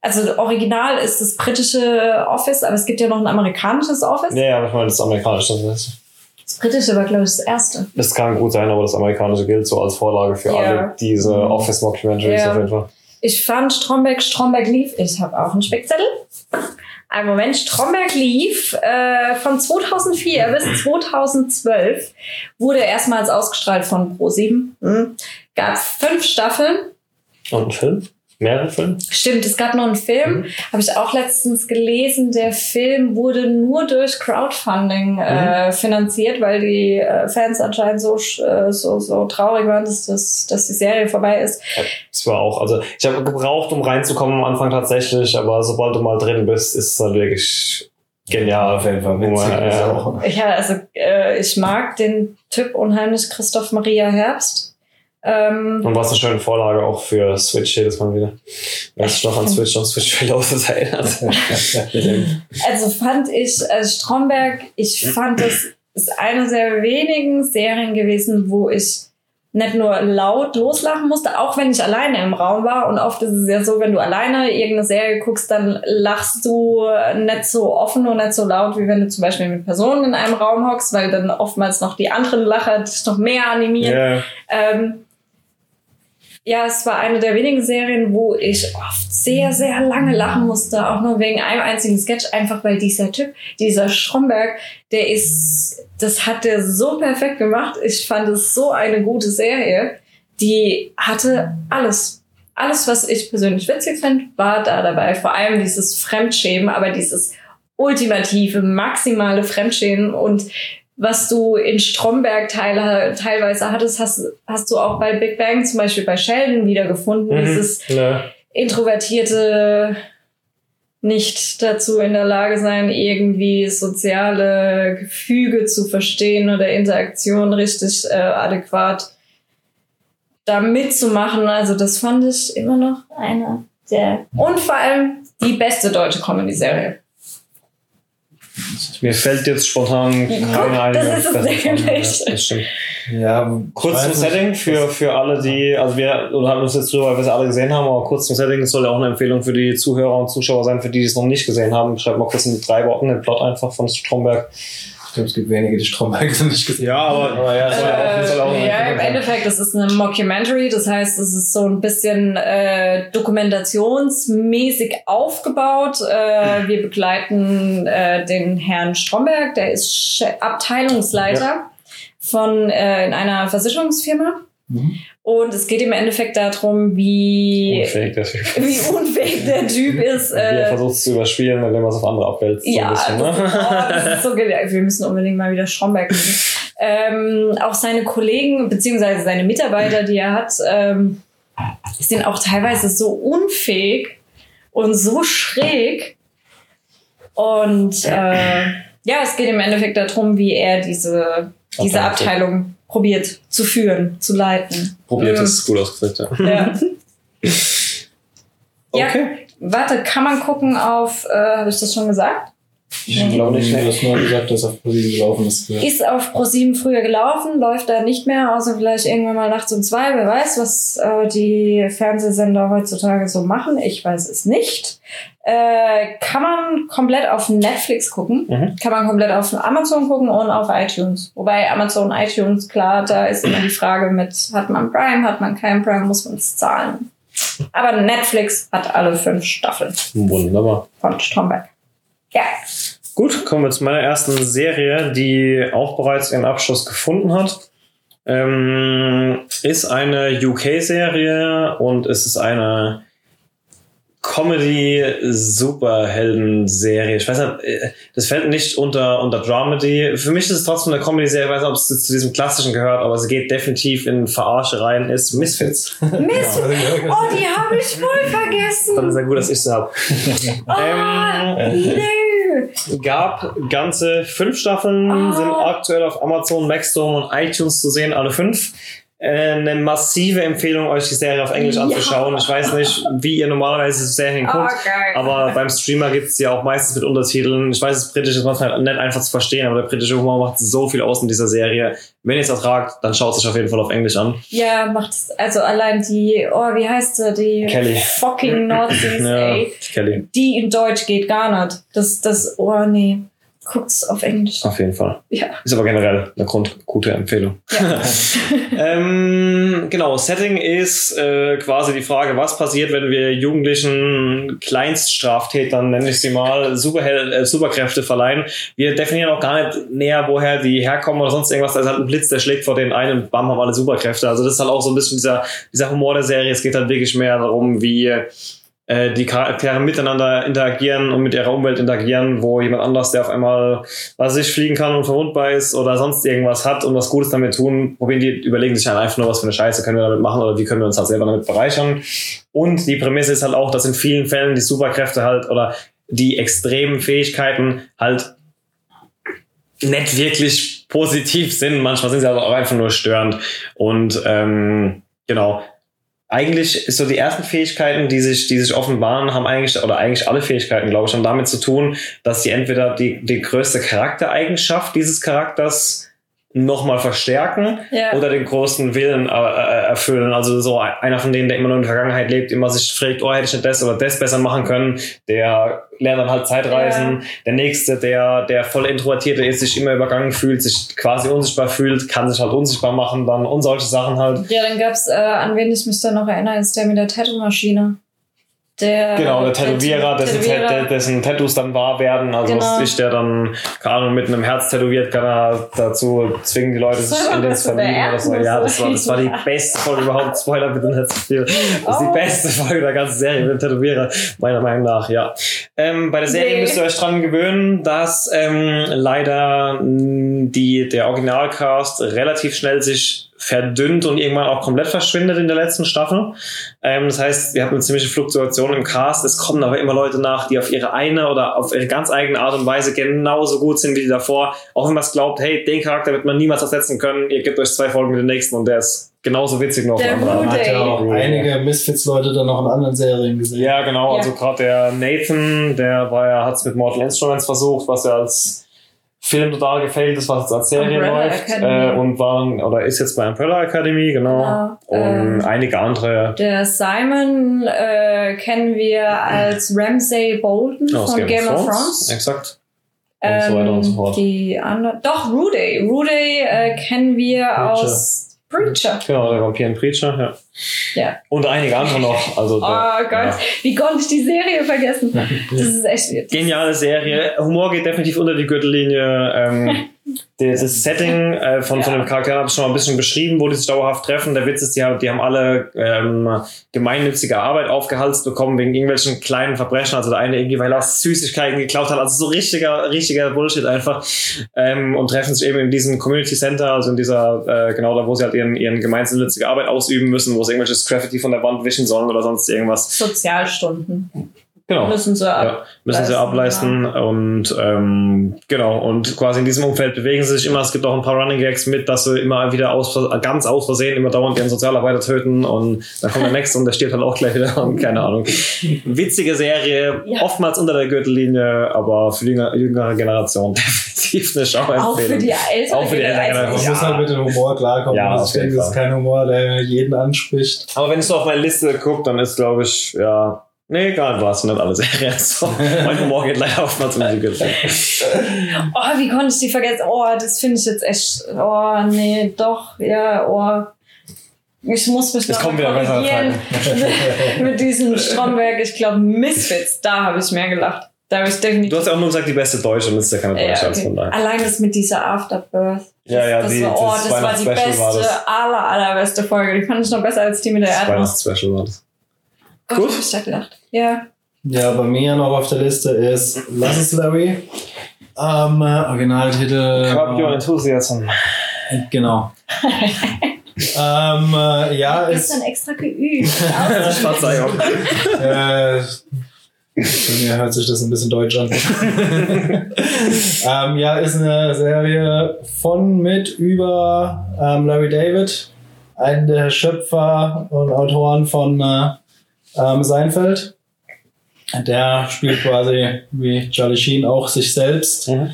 Also Original ist das britische Office, aber es gibt ja noch ein amerikanisches Office. Ja, ja, ich meine, das amerikanische. Das, ist- Das britische war, glaube ich, das erste. das kann gut sein, aber das amerikanische gilt so als Vorlage für Ja. alle diese Office-Mockumentaries Ja. auf jeden Fall. Ich fand Stromberg, Stromberg lief. Ich habe auch einen Spickzettel. Ein Moment, Stromberg lief äh, von 2004 bis 2012. Wurde erstmals ausgestrahlt von Pro7. Hm. Gab fünf Staffeln. Und Film? Mehrere Filme? Stimmt, es gab noch einen Film. Habe ich auch letztens gelesen. Der Film wurde nur durch Crowdfunding äh, finanziert, weil die äh, Fans anscheinend so, äh, so, so traurig waren, dass, das, dass die Serie vorbei ist. Das war auch, also ich habe gebraucht, um reinzukommen am Anfang tatsächlich, aber sobald du mal drin bist, ist es halt wirklich genial. Auf jeden Fall. Ja. Ja, also äh, ich mag den Typ unheimlich, Christoph Maria Herbst. Ähm, Und was eine schöne Vorlage auch für Switch jedes Mal wieder. Wer sich noch an Switch und Switch Reloaded erinnert. also fand ich äh, Stromberg, ich fand es ist eine der wenigen Serien gewesen, wo ich nicht nur laut loslachen musste, auch wenn ich alleine im Raum war. Und oft ist es ja so, wenn du alleine irgendeine Serie guckst, dann lachst du nicht so offen und nicht so laut, wie wenn du zum Beispiel mit Personen in einem Raum hockst, weil dann oftmals noch die anderen Lacher dich noch mehr animieren. Ja, Ähm, ja, es war eine der wenigen Serien, wo ich oft sehr, sehr lange lachen musste, auch nur wegen einem einzigen Sketch, einfach weil dieser Typ, dieser Stromberg, der ist, das hat der so perfekt gemacht. Ich fand es so eine gute Serie. Die hatte alles. Alles, was ich persönlich witzig finde, war da dabei. Vor allem dieses Fremdschämen, aber dieses ultimative, maximale Fremdschämen und was du in Stromberg teil, teilweise hattest, hast, hast du auch bei Big Bang, zum Beispiel bei Sheldon wiedergefunden. Mhm. Dieses ne. introvertierte nicht dazu in der Lage sein, irgendwie soziale Gefüge zu verstehen oder Interaktion richtig äh, adäquat da mitzumachen. Also das fand ich immer noch eine der und vor allem die beste deutsche Comedy-Serie. Mir fällt jetzt spontan keine ein. das ist es nämlich. Ja, das stimmt. Ja, Kurz zum Setting für, für alle, die, also wir haben uns jetzt drüber, weil wir es alle gesehen haben, aber kurz zum Setting, das soll ja auch eine Empfehlung für die Zuhörer und Zuschauer sein, für die, die es noch nicht gesehen haben. Schreibt mal kurz in drei Worten den Plot einfach von Stromberg. Ich glaube, es gibt wenige, die Stromberg nicht gesehen Ja, aber, aber ja, soll ja auch, Äh, soll auch eine ja, im. Endeffekt, das ist eine Mockumentary, das heißt, es ist so ein bisschen äh, dokumentationsmäßig aufgebaut. Äh, wir begleiten äh, den Herrn Stromberg, der ist Abteilungsleiter von äh, in einer Versicherungsfirma. Mhm. Und es geht im Endeffekt darum, wie, Unfähig, der Typ. wie unfähig der Typ ist. Wie er Äh, versucht es zu überspielen, indem er es auf andere abwälzt. ja, so ein bisschen, das, ne? oh, das ist so genial. Wir müssen unbedingt mal wieder Stromberg gucken. ähm, auch seine Kollegen beziehungsweise seine Mitarbeiter, die er hat, ähm, sind auch teilweise so unfähig und so schräg. Und äh, ja, es geht im Endeffekt darum, wie er diese, diese Abteilung probiert zu führen, zu leiten. Probiert Ähm, ist gut ausgedrückt, ja. Ja. Ja, Okay. warte, kann man gucken auf, äh, habe ich das schon gesagt? Ich glaube nicht, du hast nur gesagt, dass auf ProSieben gelaufen ist. Ist auf Pro7 früher gelaufen, läuft da nicht mehr, außer vielleicht irgendwann mal nachts um zwei. Wer weiß, was äh, die Fernsehsender heutzutage so machen. Ich weiß es nicht. Äh, kann man komplett auf Netflix gucken, Mhm. kann man komplett auf Amazon gucken und auf iTunes. Wobei Amazon, iTunes, klar, da ist immer die Frage mit, hat man Prime, hat man kein Prime, muss man es zahlen. Aber Netflix hat alle fünf Staffeln Wunderbar. von Stromberg. Ja. Gut, kommen wir zu meiner ersten Serie, die auch bereits ihren Abschluss gefunden hat. Ähm, ist eine UK-Serie und es ist eine Comedy-Superhelden-Serie. Ich weiß nicht, äh, das fällt nicht unter, unter Dramedy. Für mich ist es trotzdem eine Comedy-Serie. Ich weiß nicht, ob es zu diesem klassischen gehört, aber sie geht definitiv in Verarsche rein. Ist Misfits. Mist. Oh, die habe ich voll vergessen. Dann ist ja gut, dass ich sie habe. Ah, Ähm. Gab ganze fünf Staffeln, Ah. sind aktuell auf Amazon, Maxdome und iTunes zu sehen, alle fünf. Äh, Eine massive Empfehlung, euch die Serie auf Englisch Ja. anzuschauen. Ich weiß nicht, wie ihr normalerweise Serien Ah, guckt, geil. aber beim Streamer gibt's die auch meistens mit Untertiteln. Ich weiß, das britische ist manchmal nicht einfach zu verstehen, aber der britische Humor macht so viel aus in dieser Serie. Wenn ihr es ertragt, dann schaut es euch auf jeden Fall auf Englisch an. Ja, macht also allein die, oh, wie heißt sie, die Kelly. fucking Nazis, Ja, ey. Kelly, Die in Deutsch geht gar nicht. Das, das, oh nee. Guckt's auf Englisch. auf jeden Fall. Ja. Ist aber generell eine Grund gute Empfehlung. ja. Ähm, genau, Setting ist äh, quasi die Frage, was passiert, wenn wir jugendlichen Kleinststraftätern, nenne ich sie mal, Superhel äh, Superkräfte verleihen. Wir definieren auch gar nicht näher, woher die herkommen oder sonst irgendwas. Da ist halt ein Blitz, der schlägt vor den einen und bam, haben alle Superkräfte. Also das ist halt auch so ein bisschen dieser, dieser Humor der Serie. Es geht halt wirklich mehr darum, wie äh, die Charaktere miteinander interagieren und mit ihrer Umwelt interagieren, wo jemand anders, der auf einmal, was ich, fliegen kann und verwundbar ist oder sonst irgendwas hat und was Gutes damit tun, probieren die, überlegen sich dann einfach nur, was für eine Scheiße können wir damit machen oder wie können wir uns halt selber damit bereichern. Und die Prämisse ist halt auch, dass in vielen Fällen die Superkräfte halt oder die extremen Fähigkeiten halt nicht wirklich positiv sind. Manchmal sind sie aber auch einfach nur störend. Und ähm, genau, eigentlich so die ersten Fähigkeiten, die sich, die sich offenbaren, haben eigentlich, oder eigentlich alle Fähigkeiten, glaube ich, haben damit zu tun, dass sie entweder die, die größte Charaktereigenschaft dieses Charakters nochmal verstärken Ja. oder den großen Willen äh, erfüllen. Also so einer von denen, der immer nur in der Vergangenheit lebt, immer sich fragt, oh, hätte ich nicht das oder das besser machen können, der lernt dann halt Zeitreisen. Der nächste, der, der voll Introvertierte ist, sich immer übergangen fühlt, sich quasi unsichtbar fühlt, kann sich halt unsichtbar machen dann und solche Sachen halt. Ja, dann gab's, äh, an wen ich mich da noch erinnere, ist der mit der Tattoo-Maschine. Der, Genau, der Tätowierer, dessen, Tätowierer. Dessen Tattoos dann wahr werden. Also Genau. was ich, der dann, keine Ahnung, mit einem Herz tätowiert, kann er dazu zwingen, die Leute sich in den verlieben oder so. Ja, das war, das war die beste Folge überhaupt. Spoiler bitte nicht zu viel. Das ist die Oh. beste Folge der ganzen Serie mit dem Tätowierer, meiner Meinung nach, ja. Ähm, bei der Serie Nee. müsst ihr euch dran gewöhnen, dass ähm, leider mh, die, der Originalcast relativ schnell sich verdünnt und irgendwann auch komplett verschwindet in der letzten Staffel. Ähm, das heißt, wir hatten eine ziemliche Fluktuation im Cast. Es kommen aber immer Leute nach, die auf ihre eine oder auf ihre ganz eigene Art und Weise genauso gut sind wie die davor. Auch wenn man es glaubt, hey, den Charakter wird man niemals ersetzen können. Ihr gebt euch zwei Folgen mit dem nächsten und der ist genauso witzig noch. auf Der. Man hat ja auch einige Misfits-Leute dann noch in anderen Serien gesehen. Ja, genau. Ja. Also gerade der Nathan, der war ja, hat es mit Mortal Instruments versucht, was ja als Film total gefällt ist, was jetzt als Serie Umbrella läuft. Academy. Äh, und war oder ist jetzt bei Umbrella Academy, genau. Genau, Und ähm, einige andere Der Simon äh, kennen wir als Ramsay Bolton aus von Game, of Thrones. Exakt. Und so weiter und so fort. Die andere, doch, Rudy. Rudy äh, kennen wir Preacher. aus Preacher. Genau, der Vampir Preacher, ja. Ja. Und einige andere noch. Also Oh der, Gott, ja. wie konnte ich die Serie vergessen? Das ist echt. Geniale Serie. Humor geht definitiv unter die Gürtellinie. Ähm, das Setting äh, von, von Ja. dem Charakter habe ich schon mal ein bisschen beschrieben, wo die sich dauerhaft treffen. Der Witz ist, die haben, die haben alle ähm, gemeinnützige Arbeit aufgehalst bekommen wegen irgendwelchen kleinen Verbrechen. Also der eine irgendwie, weil er Süßigkeiten geklaut hat. Also so richtiger, richtiger Bullshit einfach. Ähm, und treffen sich eben in diesem Community Center, also in dieser, äh, genau da, wo sie halt ihren, ihren gemeinnützige Arbeit ausüben müssen, wo sie irgendwelches Graffiti von der Wand wischen sollen oder sonst irgendwas. Sozialstunden. Genau. müssen sie ab. Ja, müssen sie leisten, ableisten und ähm, genau und quasi in diesem Umfeld bewegen sie sich immer. Es gibt auch ein paar Running Gags mit, dass sie immer wieder aus, ganz aus Versehen immer dauernd ihren Sozialarbeiter töten und dann kommt der nächste und der stirbt dann auch gleich wieder und keine Ahnung. Witzige Serie, Ja. oftmals unter der Gürtellinie, aber für die jüngere, Generation definitiv eine Schauempfehlung. Auch für die ältere Auch für die ältere Generation. Man Ja. muss halt mit dem Humor klarkommen. Ja, Also ich denke, das ist kein Humor, der jeden anspricht. Aber wenn ich so auf meine Liste gucke, dann ist glaube ich, ja, nee, egal was, nicht alle Serien. So, mein Humor geht leider oftmals um die Gürtellinie. Oh, wie konnte ich die vergessen? Oh, das finde ich jetzt echt. Oh, nee, doch, ja, oh. Ich muss mich Es noch korrigieren mit diesem Stromberg. Ich glaube, Misfits, da habe ich mehr gelacht. Da habe ich definitiv. Du hast ja auch nur gesagt, die beste Deutsche und das ist ja keine Ja, Deutsche, also okay. von daher. Allein das mit dieser Afterbirth. Ja, ja, das die- war, oh, das das, war die beste, war das. aller, allerbeste Folge. Die fand ich noch besser als die mit der Das Erdnuss. Weihnachtsspecial war das. Gott, Gut. hab ich da gelacht. Ja. Ja, bei mir noch auf der Liste ist Lass es Larry. Ähm, äh, Originaltitel. Curb Your Enthusiasm. äh, Genau. ähm, äh, ja, ist. Gestern extra geübt. Verzeihung. Äh, bei mir hört sich das ein bisschen deutsch an. ähm, ja, ist eine Serie von mit über ähm, Larry David, einen der Schöpfer und Autoren von äh, ähm, Seinfeld. Der spielt quasi wie Charlie Sheen auch sich selbst. Mhm.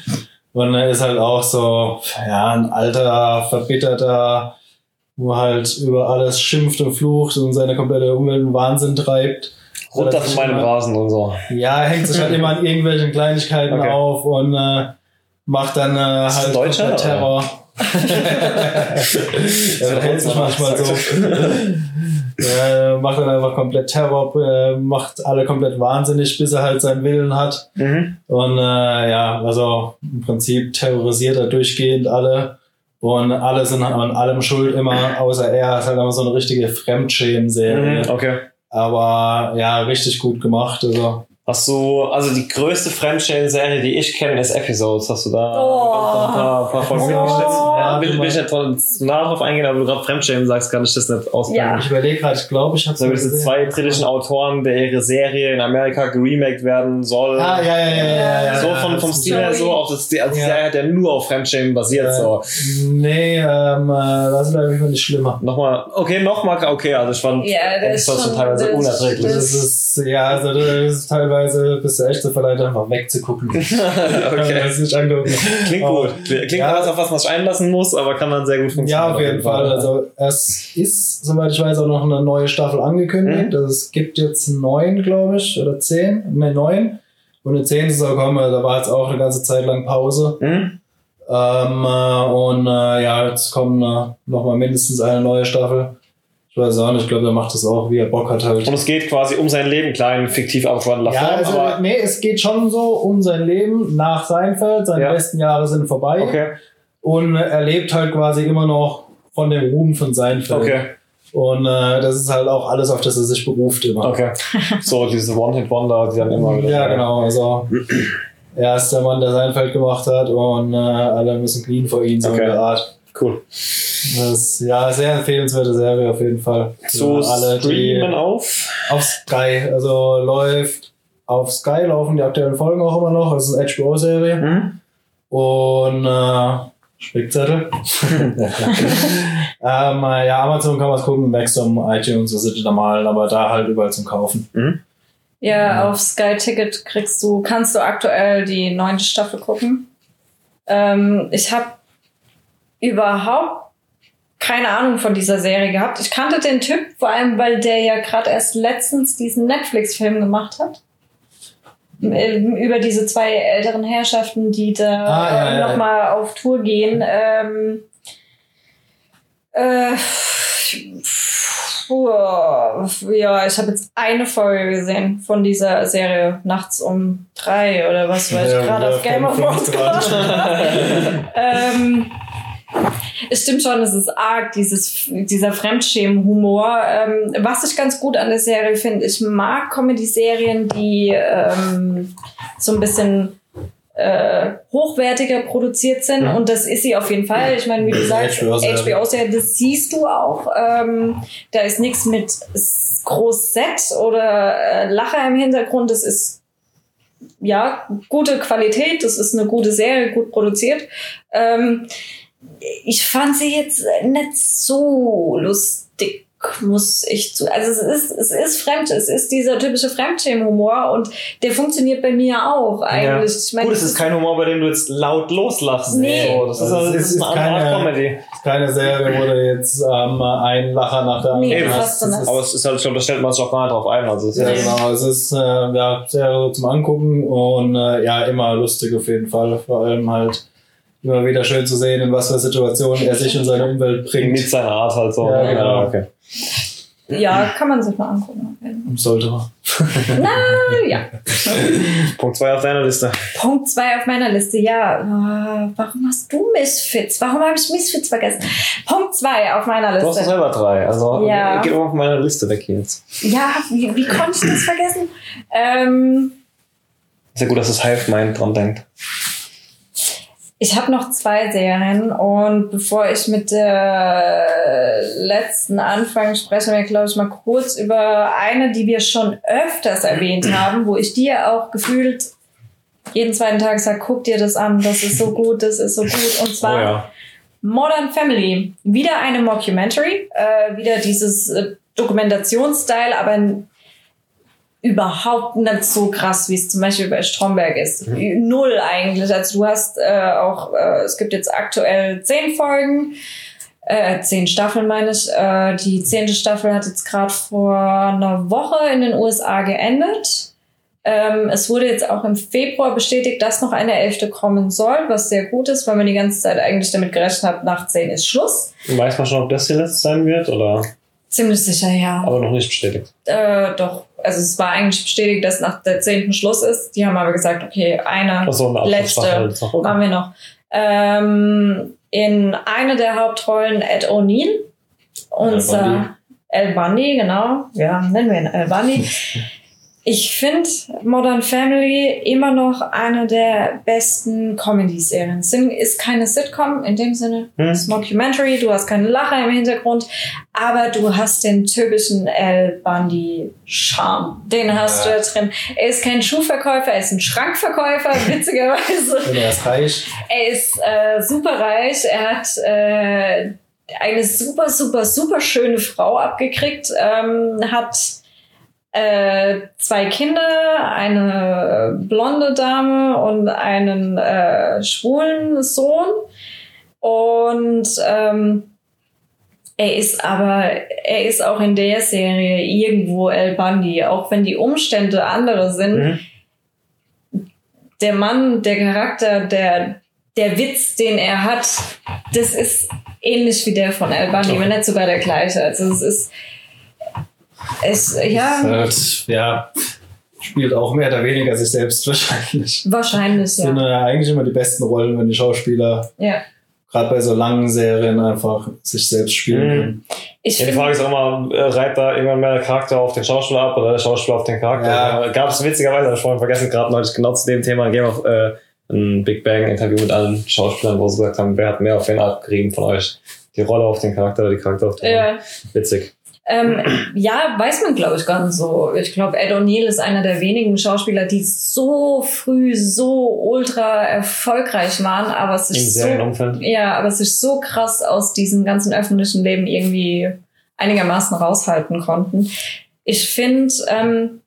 Und er ist halt auch so, ja, ein alter, verbitterter, wo halt über alles schimpft und flucht und seine komplette Umwelt in Wahnsinn treibt. Runter von meinem Rasen und so. Ja, er hängt sich halt immer an irgendwelchen Kleinigkeiten Okay. auf und äh, macht dann äh, halt Deutscher, Terror. Ja, hält sich manchmal so. äh, macht dann einfach komplett Terror, äh, macht alle komplett wahnsinnig, bis er halt seinen Willen hat. Mhm. Und äh, ja, also im Prinzip terrorisiert er durchgehend alle. Und alle sind an allem schuld immer, außer er. Ist halt einfach so eine richtige Fremdschämen-Serie. Mhm. Okay. Aber ja, richtig gut gemacht. Also, Hast du, also die größte Fremdschäden-Serie, die ich kenne, ist Episodes. Hast du da Oh. ein paar, paar Folgen Oh. Ja, will, ich nicht drauf eingehen, aber du gerade Fremdschäden sagst, kann ich das nicht auspacken. Ja. ich überlege gerade, ich glaube, ich habe So, diese zwei britischen Autoren, der ihre Serie in Amerika geremaked werden soll. Ah, ja, ja, ja, ja, ja. so von, vom Stil her so, auf das, die, also die Ja. Serie hat ja nur auf Fremdschämen basiert. Ja. So. Nee, ähm, äh, das ist auf jeden Fall nicht schlimmer. Nochmal, okay, nochmal, okay, also ich fand Ja, das das ist schon schon- teilweise das- unerträglich. Das ist, ja, also das ist teilweise bist du echt so verleitet, einfach wegzugucken. okay. Das nicht angucken. Klingt gut. Klingt Ja. alles, auf was man sich einlassen muss, aber kann dann sehr gut funktionieren. Ja, auf jeden Fall. Also es ist, soweit ich weiß, auch noch eine neue Staffel angekündigt. Mhm. Also es gibt jetzt neun, glaube ich, oder zehn. Ne, neun. Und eine zehnte soll kommen. Also Da war jetzt auch eine ganze Zeit lang Pause. Mhm. Ähm, äh, und äh, ja, jetzt kommt äh, noch mal mindestens eine neue Staffel. Ich weiß auch nicht, ich glaube, der macht das auch, wie er Bock hat halt. Und es geht quasi um sein Leben, klein, fiktiv abgewandelter Ja, Form, also, aber nee, es geht schon so um sein Leben nach Seinfeld. Seine Ja. besten Jahre sind vorbei. okay, Und er lebt halt quasi immer noch von dem Ruhm von Seinfeld. okay, Und äh, das ist halt auch alles, auf das er sich beruft immer. okay. So, diese One-Hit-Wonder, die dann immer wieder. Ja, genau. Also er ist der Mann, der Seinfeld gemacht hat und äh, alle müssen clean vor ihm, so Okay. in der Art. Cool. Das ist ja sehr empfehlenswerte Serie auf jeden Fall. Für alle, die streamen auf. auf Sky, also läuft auf Sky laufen die aktuellen Folgen auch immer noch. Das ist eine HBO-Serie. Mhm. Und äh, Spickzettel. ähm, äh, ja, Amazon kann man es gucken, Maxdom, iTunes, das sind normal, aber da halt überall zum Kaufen. Mhm. Ja, auf Sky Ticket kriegst du, kannst du aktuell die neunte Staffel gucken. Ähm, ich habe überhaupt keine Ahnung von dieser Serie gehabt. Ich kannte den Typ, vor allem weil der ja gerade erst letztens diesen Netflix-Film gemacht hat. Ähm, Über diese zwei älteren Herrschaften, die da Ah, ja, ja, ja. nochmal auf Tour gehen. Ähm, äh, ja, ich habe jetzt eine Folge gesehen von dieser Serie nachts um drei oder was, weil ich gerade auf Game of Thrones ähm, es stimmt schon, es ist arg, dieses, dieser Fremdschämen-Humor. Ähm, was ich ganz gut an der Serie finde, ich mag Comedy-Serien, die ähm, so ein bisschen äh, hochwertiger produziert sind Mhm. und das ist sie auf jeden Fall. Ich meine, wie du sagst, HBO-Serie. Das siehst du auch. Ähm, da ist nichts mit groß Set oder äh, Lacher im Hintergrund. Das ist ja gute Qualität. Das ist eine gute Serie, gut produziert. Ähm, ich fand sie jetzt nicht so lustig, muss ich zu. Also es ist, es ist fremd, es ist dieser typische Fremdschämen-Humor und der funktioniert bei mir auch eigentlich. Ich meine, Gut, es ist kein Humor, bei dem du jetzt laut loslachst. Nee. So, das ist, Also das es ist ist eine andere Art keine- Comedy. Keine Serie, wo du jetzt ähm, einen Lacher nach der Nee, anderen du hast. Das ist- Aber es ist halt schon, da stellt man sich auch gar nicht drauf ein. Also es ist Ja, Nee. genau. Es ist äh, ja, sehr zum Angucken und äh, ja, immer lustig auf jeden Fall. Vor allem halt immer wieder schön zu sehen, in was für Situationen er sich und seine Umwelt mit bringt. seiner Art halt so. Ja, genau. okay. ja, kann man sich mal angucken. Sollte man. Na ja. Punkt 2 auf deiner Liste. Punkt zwei auf meiner Liste. Ja, äh, warum hast du Misfits? Warum habe ich Misfits vergessen? Punkt zwei auf meiner Du hast Liste. selber drei. Also Ja. geht auch auf meiner Liste weg jetzt. Ja, wie, wie konnte ich das vergessen? Ähm, Ist ja gut, dass das Hive Mind dran denkt. Ich habe noch zwei Serien und bevor ich mit der letzten anfange, sprechen wir, glaube ich, mal kurz über eine, die wir schon öfters erwähnt haben, wo ich dir auch gefühlt jeden zweiten Tag sage, guck dir das an, das ist so gut, das ist so gut. Und zwar Oh ja. Modern Family. Wieder eine Mockumentary, äh, wieder dieses äh, Dokumentationsstyle, aber überhaupt nicht so krass, wie es zum Beispiel bei Stromberg ist. Null eigentlich. Also du hast äh, auch, äh, es gibt jetzt aktuell zehn Folgen, äh, zehn Staffeln meine ich. Äh, die zehnte Staffel hat jetzt gerade vor einer Woche in den USA geendet. Ähm, es wurde jetzt auch im Februar bestätigt, dass noch eine elfte kommen soll, was sehr gut ist, weil man die ganze Zeit eigentlich damit gerechnet hat, nach zehn ist Schluss. Weiß man schon, ob das die letzte sein wird oder Ziemlich sicher, ja. aber noch nicht bestätigt. Äh, doch, also es war eigentlich bestätigt, dass nach der zehnten Schluss ist. Die haben aber gesagt, okay, eine Achso, eine letzte Abschlussstaffel. Okay. machen wir noch. Ähm, in einer der Hauptrollen Ed O'Neill. Unser. El Bundy, genau. Ja, nennen wir ihn El Bundy. Ich finde Modern Family immer noch eine der besten Comedy-Serien. Ist keine Sitcom in dem Sinne, Hm. es ist Mockumentary, du hast keine Lacher im Hintergrund, aber du hast den typischen El Bundy-Charme. Den hast Ja. du da drin. Er ist kein Schuhverkäufer, er ist ein Schrankverkäufer, witzigerweise. Wenn er ist reich. Er ist äh, super reich. Er hat äh, eine super, super, super schöne Frau abgekriegt. Ähm, hat äh, zwei Kinder, eine blonde Dame und einen äh, schwulen Sohn. Und ähm, er ist aber, er ist auch in der Serie irgendwo El Bundy, auch wenn die Umstände andere sind Mhm. der Mann, der Charakter, der, der Witz, den er hat, das ist ähnlich wie der von Al Bundy, wenn nicht sogar der gleiche. Also es ist, es, ja, Halt, ja, spielt auch mehr oder weniger sich selbst wahrscheinlich. wahrscheinlich, Das sind ja. ja eigentlich immer die besten Rollen, wenn die Schauspieler ja. gerade bei so langen Serien einfach sich selbst spielen Mhm. können. Ich Ja, die Frage ist auch immer, äh, reibt da irgendwann mehr der Charakter auf den Schauspieler ab oder der Schauspieler auf den Charakter? Ja. Äh, Gab es witzigerweise, hab ich vorhin vergessen, gerade neulich genau zu dem Thema Game of äh, ein Big Bang Interview mit allen Schauspielern, wo sie gesagt haben, wer hat mehr auf wen abgerieben von euch? Die Rolle auf den Charakter oder die Charakter auf den Rolle? ja, Witzig. Ähm, ja, weiß man, glaube ich, gar nicht so. Ich glaube, Ed O'Neill ist einer der wenigen Schauspieler, die so früh so ultra erfolgreich waren, aber es ist so. Ja, aber sich so krass aus diesem ganzen öffentlichen Leben irgendwie einigermaßen raushalten konnten. Ich finde, ähm,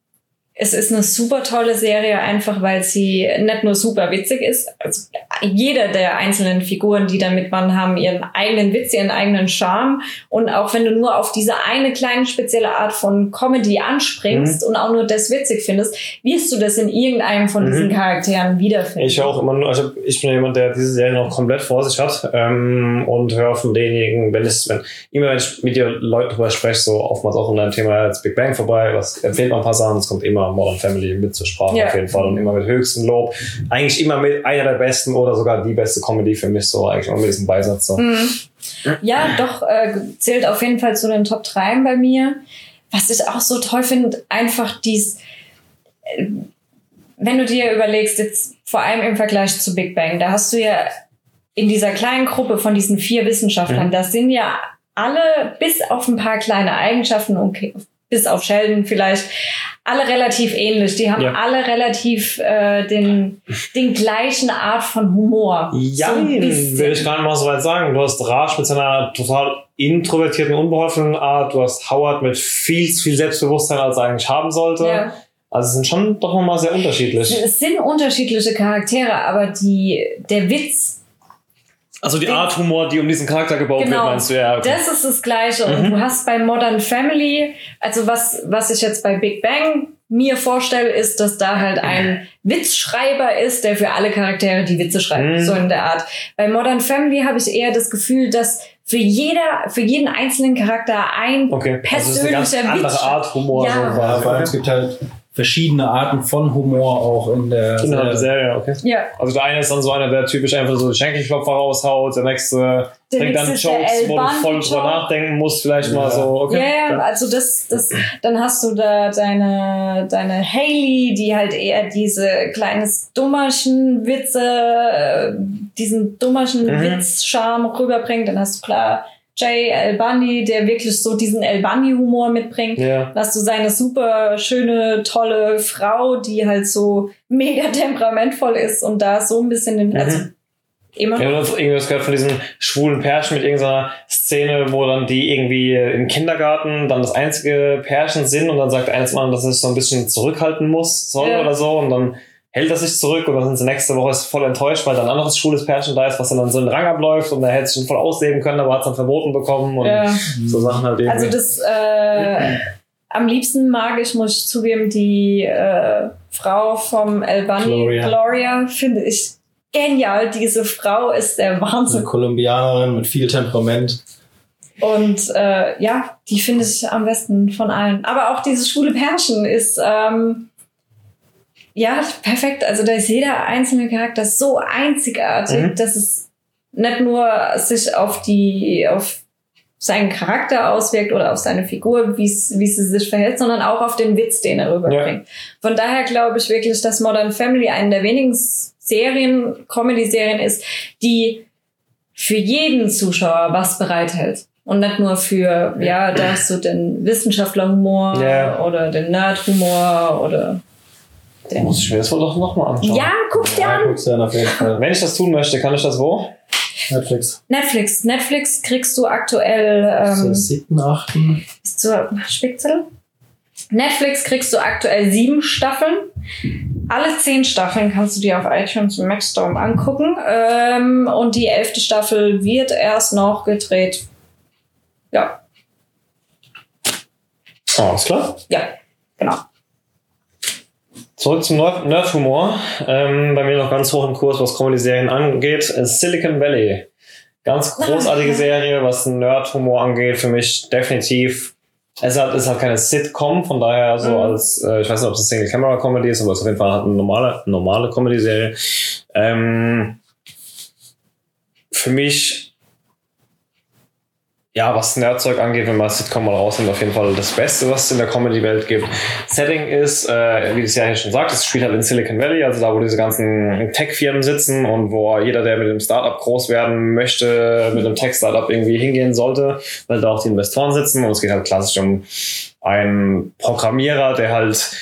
es ist eine super tolle Serie, einfach weil sie nicht nur super witzig ist. Also jeder der einzelnen Figuren, die da mitmachen, haben ihren eigenen Witz, ihren eigenen Charme. Und auch wenn du nur auf diese eine kleine spezielle Art von Comedy anspringst und auch nur das witzig findest, wirst du das in irgendeinem von diesen Mhm. Charakteren wiederfinden. Ich auch immer nur, also ich bin jemand, der diese Serie noch komplett vor sich hat ähm, und höre von denjenigen, wenn es, wenn, immer wenn ich mit dir Leuten drüber spreche, so oftmals auch in deinem Thema als Big Bang vorbei, was empfiehlt man ein paar Sachen, es kommt immer Modern Family mit zur Sprache Ja. auf jeden Fall und immer mit höchstem Lob. Eigentlich immer mit einer der besten oder sogar die beste Comedy für mich, so eigentlich immer mit diesem Beisatz. So. Mhm. Ja, doch, äh, zählt auf jeden Fall zu den Top 3 bei mir. Was ich auch so toll finde, einfach dies, äh, wenn du dir überlegst, jetzt vor allem im Vergleich zu Big Bang, da hast du ja in dieser kleinen Gruppe von diesen vier Wissenschaftlern, Mhm. das sind ja alle bis auf ein paar kleine Eigenschaften und bis auf Sheldon vielleicht alle relativ ähnlich. Die haben Ja. alle relativ äh, den, den gleichen Art von Humor. Ja, So will ich gar nicht mal so weit sagen. Du hast Raj mit seiner total introvertierten, unbeholfenen Art. Du hast Howard mit viel zu viel Selbstbewusstsein, als er eigentlich haben sollte. Ja. Also es sind schon doch nochmal sehr unterschiedlich. Es sind unterschiedliche Charaktere, aber die, der Witz Also die Art Humor, die um diesen Charakter gebaut Genau. wird, meinst du ja. Okay. Das ist das Gleiche. Und Mhm. du hast bei Modern Family, also was, was ich jetzt bei Big Bang mir vorstelle, ist, dass da halt ein Witzschreiber ist, der für alle Charaktere die Witze schreibt, Mhm. so in der Art. Bei Modern Family habe ich eher das Gefühl, dass für jeder, für jeden einzelnen Charakter ein Okay, also es ist eine ganz persönlicher andere Witz. Art Humor. Ja. so vor allem es gibt halt verschiedene Arten von Humor auch in der Genau, die Serie. Serie, okay. Ja, Also der eine ist dann so einer, der typisch einfach so Schenkelklopfer raushaut, der nächste Der bringt dann der Jokes, wo du voll drüber nachdenken musst, vielleicht mal Ja. so, okay. Ja, ja, also das, das, dann hast du da deine, deine Haley, die halt eher diese kleines Dummerchen Witze, äh, diesen Dummerchen Mhm. Witzcharme rüberbringt. Dann hast du klar Jay El Bundy, der wirklich so diesen El Bundy Humor mitbringt. Ja. Hast du seine super schöne, tolle Frau, die halt so mega temperamentvoll ist und da so ein bisschen den, also immer Ja, du hast irgendwas gehört von diesen schwulen Pärchen mit irgendeiner Szene, wo dann die irgendwie im Kindergarten dann das einzige Pärchen sind und dann sagt eines Mal, dass er sich so ein bisschen zurückhalten muss, soll Ja. oder so und dann hält er sich zurück und dann sind sie nächste Woche ist voll enttäuscht, weil dann ein anderes schwules Pärchen da ist, was dann, so einen Rang abläuft und er hätte sich schon voll ausleben können, aber hat es dann verboten bekommen und Ja. so Sachen halt irgendwie. Also das äh, am liebsten mag ich, muss ich zugeben, die äh, Frau vom El Bundy, Gloria. Gloria, finde ich genial. Diese Frau ist der Eine Wahnsinn. Kolumbianerin mit viel Temperament. Und äh, ja, die finde ich am besten von allen. Aber auch dieses schwule Pärchen ist ähm, ja perfekt. Also da ist jeder einzelne Charakter so einzigartig, Mhm. dass es nicht nur sich auf die auf seinen Charakter auswirkt oder auf seine Figur, wie sie sich verhält, sondern auch auf den Witz, den er rüberbringt. Von daher glaube ich wirklich, dass Modern Family eine der wenigen Serien, Comedy-Serien ist, die für jeden Zuschauer was bereithält. Und nicht nur für, ja, da hast du den Wissenschaftler-Humor Ja. oder den Nerd-Humor oder den. muss ich mir das wohl doch nochmal anschauen. Ja, guck dir Ja, an! guckst du dann auf jeden Fall. Wenn ich das tun möchte, kann ich das wo? Netflix. Netflix. Netflix kriegst du aktuell Zur ähm, siebten, achten. bis zur Spickzettel. Netflix kriegst du aktuell sieben Staffeln. Alle zehn Staffeln kannst du dir auf iTunes und Maxstorm angucken. Ähm, und die elfte Staffel wird erst noch gedreht. Ja, Alles klar. ja, genau. Zurück zum Nerd- Nerd-Humor. Ähm, bei mir noch ganz hoch im Kurs, was Comedy-Serien angeht. Äh, Silicon Valley. Ganz großartige Serie, was Nerd-Humor angeht. Für mich definitiv. Es ist halt, ist halt keine Sitcom, von daher so Mhm. als, äh, ich weiß nicht, ob es eine Single-Camera-Comedy ist, aber es ist auf jeden Fall eine normale, normale Comedy-Serie. Ähm, für mich ja, was Nerdzeug angeht, wenn man Sitcom mal rausnimmt, auf jeden Fall das Beste, was es in der Comedy-Welt gibt. Setting ist, äh, wie das ja hier schon sagt, es spielt halt in Silicon Valley, also da, wo diese ganzen Tech-Firmen sitzen und wo jeder, der mit dem Startup groß werden möchte, mit einem Tech-Startup irgendwie hingehen sollte, weil da auch die Investoren sitzen und es geht halt klassisch um einen Programmierer, der halt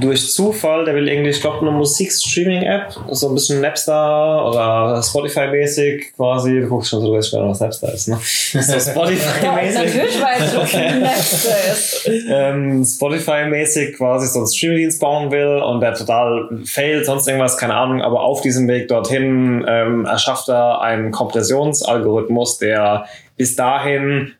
durch Zufall, der will irgendwie, ich glaube, eine Musikstreaming-App, so ein bisschen Napster oder Spotify-mäßig quasi. Du guckst schon so, du weißt schon, was Napster ist, ne? So Ja, Spotify-mäßig. natürlich weiß ich, was die Netze ist. ähm, Spotify-mäßig quasi so einen Streamingdienst bauen will und der total failt, sonst irgendwas, keine Ahnung, aber auf diesem Weg dorthin ähm, erschafft er einen Kompressionsalgorithmus, der bis dahin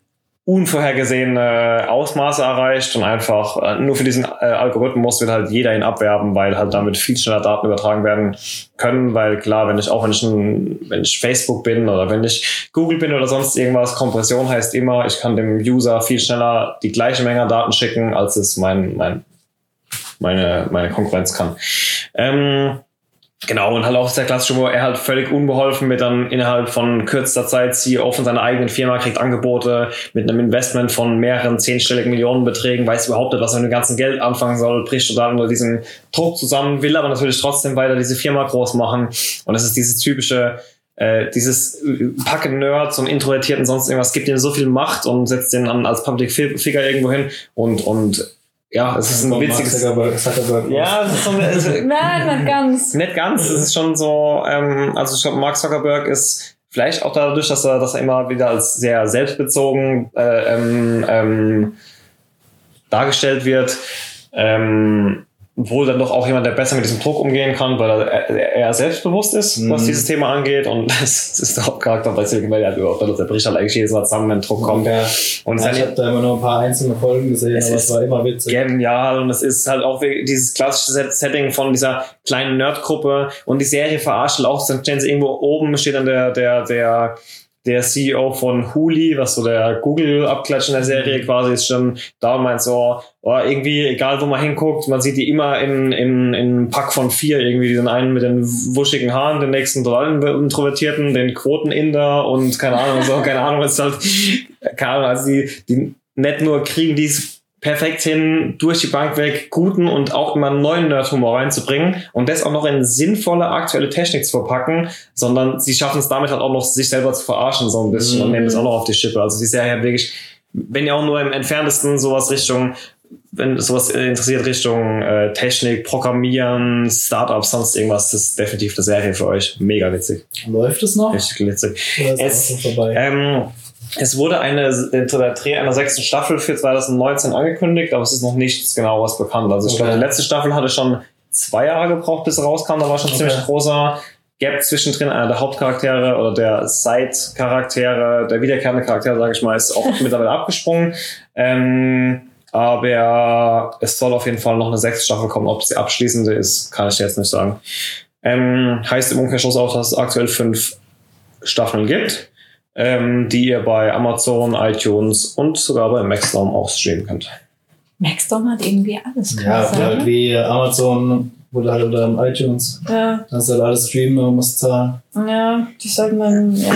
unvorhergesehene Ausmaße erreicht und einfach äh, nur für diesen äh, Algorithmus wird halt jeder ihn abwerben, weil halt damit viel schneller Daten übertragen werden können, weil klar, wenn ich auch wenn ich ein, wenn ich Facebook bin oder wenn ich Google bin oder sonst irgendwas, Kompression heißt immer, ich kann dem User viel schneller die gleiche Menge Daten schicken, als es mein, mein meine, meine Konkurrenz kann. Ähm, Genau, und halt auch der klassische, wo er halt völlig unbeholfen mit dann innerhalb von kürzester Zeit CEO von seiner eigenen Firma kriegt Angebote mit einem Investment von mehreren zehnstelligen Millionenbeträgen, weiß überhaupt nicht, was er mit dem ganzen Geld anfangen soll, bricht total unter diesem Druck zusammen, will aber natürlich trotzdem weiter diese Firma groß machen. Und es ist dieses typische, äh, dieses Packen Nerds und Introvertierten sonst irgendwas gibt ihnen so viel Macht und setzt den dann als Public Figure irgendwo hin und, und ja, es ist ein witziges. Zuckerberg, Zuckerberg Ja, es ist so eine, es, Nein, nicht ganz. nicht ganz. Es ist schon so, ähm, also ich glaube, Mark Zuckerberg ist vielleicht auch dadurch, dass er, dass er immer wieder als sehr selbstbezogen äh, ähm, ähm, dargestellt wird, ähm, wohl dann doch auch jemand, der besser mit diesem Druck umgehen kann, weil er, er er selbstbewusst ist, was Mhm. dieses Thema angeht. Und das ist der Hauptcharakter bei Silicon Valley. halt überhaupt. Der bricht halt eigentlich jedes Mal zusammen, wenn Druck kommt. Ja. Und Ja, ich habe da immer nur ein paar einzelne Folgen gesehen, Es aber es war immer witzig. genial und es ist halt auch dieses klassische Set- Setting von dieser kleinen Nerdgruppe und die Serie verarscht halt auch, dann stehen sie irgendwo oben, steht dann der, der, der, der CEO von Huli, was so der Google-Abklatsch in der Serie quasi ist schon da und meint so, oh, irgendwie, egal wo man hinguckt, man sieht die immer in, in, in einem Pack von vier irgendwie, den einen mit den wuschigen Haaren, den nächsten total Introvertierten, den Quoten-Inder und keine Ahnung, so, keine Ahnung, es ist halt, keine Ahnung, also die, die nicht nur kriegen die es perfekt hin, durch die Bank weg, guten und auch immer neuen Nerd-Humor reinzubringen und das auch noch in sinnvolle aktuelle Technik zu verpacken, sondern sie schaffen es damit halt auch noch, sich selber zu verarschen so ein bisschen Mhm. und nehmen das auch noch auf die Schippe. Also die Serie hat wirklich, wenn ihr auch nur im entferntesten sowas Richtung wenn sowas interessiert Richtung äh, Technik, Programmieren, Startups, sonst irgendwas, das ist definitiv eine Serie für euch. Mega witzig. Läuft es noch? Richtig witzig. Oder ist Es- es vorbei? Ähm, es wurde eine, der Dreh einer sechsten Staffel für 2019 angekündigt, aber es ist noch nichts genaueres bekannt. Also ich Okay. glaube, die letzte Staffel hatte schon zwei Jahre gebraucht, bis sie rauskam. Da war schon Okay. ziemlich großer Gap zwischendrin. Einer der Hauptcharaktere oder der Side-Charaktere, der wiederkehrende Charakter, sage ich mal, ist auch mittlerweile abgesprungen. Ähm, aber es soll auf jeden Fall noch eine sechste Staffel kommen. Ob es die abschließende ist, kann ich jetzt nicht sagen. Ähm, heißt im Umkehrschluss auch, dass es aktuell fünf Staffeln gibt, ähm, die ihr bei Amazon, iTunes und sogar bei Maxdome auch streamen könnt. Maxdom hat irgendwie alles. ja, halt wie Amazon wurde halt unter dem iTunes. ja, Kannst halt alles streamen, man muss zahlen. ja, die sollten man, ja,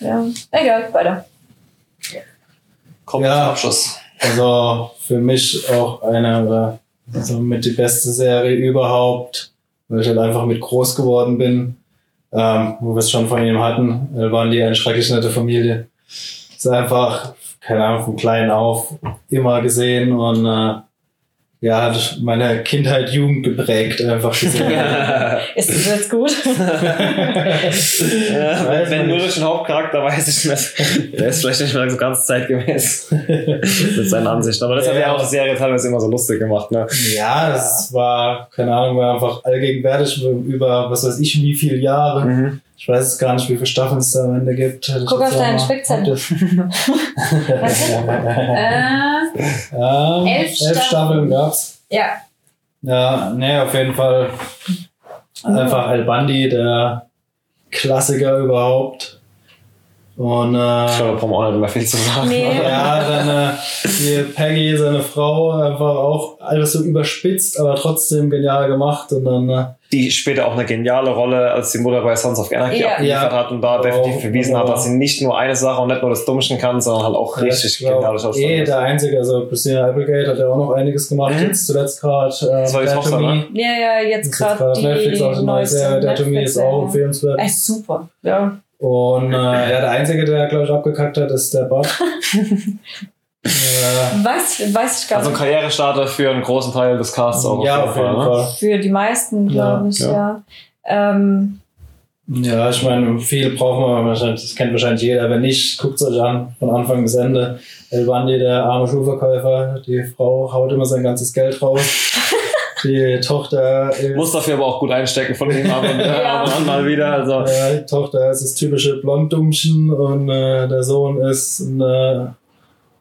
ja. Egal, weiter. Kommt Ja. zum Abschluss. Also für mich auch eine also mit die beste Serie überhaupt, weil ich halt einfach mit groß geworden bin, ähm, wo wir es schon von ihm hatten, äh, waren die eine schrecklich nette Familie. Ist einfach, keine Ahnung, von klein auf immer gesehen und äh, ja, hat meine Kindheit, Jugend geprägt, einfach die Serie. Ist das jetzt gut? Ja, wenn, wenn nur durch den Hauptcharakter weiß ich nicht. Der ist vielleicht nicht mehr so ganz zeitgemäß mit seinen Ansichten. Aber das hat ja Ja. auch die Serie teilweise immer so lustig gemacht. Ne? ja, das war, keine Ahnung, war einfach allgegenwärtig über, was weiß ich, wie viele Jahre. Mhm. Ich weiß es gar nicht, wie viele Staffeln es da am Ende gibt. Guck auf deinen Spickzettel. äh, Ja, Elf Staffeln. Staffeln gab's. ja. Ja, nee, auf jeden Fall einfach Al Bundy, der Klassiker überhaupt. Und äh, Ich glaube, da brauchen wir auch nicht mehr viel zu sagen. Nee. ja, dann äh, die Peggy, seine Frau, einfach auch alles so überspitzt, aber trotzdem genial gemacht. Und dann äh, Die später auch eine geniale Rolle als die Mutter bei Sons of Anarchy Ja. abgeliefert Ja. hat und da Oh, definitiv bewiesen hat, oh. dass sie nicht nur eine Sache und nicht nur das Dummchen kann, sondern halt auch richtig ich glaub, geniale Schauspieler eh der Einzige, also Christina Applegate hat ja auch noch einiges gemacht, Mhm. jetzt zuletzt gerade. Äh, Das war Dead Tochter, ne? Ja, ja, jetzt gerade Netflix auch die neue Serie, Dead to Me ist auch empfehlenswert. Ey, super. Ja. Und äh, ja, der Einzige, der, glaube ich, abgekackt hat, ist der Bob. äh, Was? Weiß ich gar Also ein nicht. Karrierestarter für einen großen Teil des Casts auch ja, auf jeden ne? Fall. Für die meisten, glaube Ja, ich, ja. ja. Ähm, Ja, ich meine, viel braucht man wahrscheinlich, das kennt wahrscheinlich jeder. Wenn nicht, guckt es euch an, von Anfang bis Ende. El Bandi, der arme Schuhverkäufer, die Frau haut immer sein ganzes Geld raus. Die Tochter ist, Muss dafür aber auch gut einstecken von ihm ab und, äh, Ja. ab und an mal wieder. Also äh, die Tochter ist das typische Blonddummchen und äh, der Sohn ist ein äh,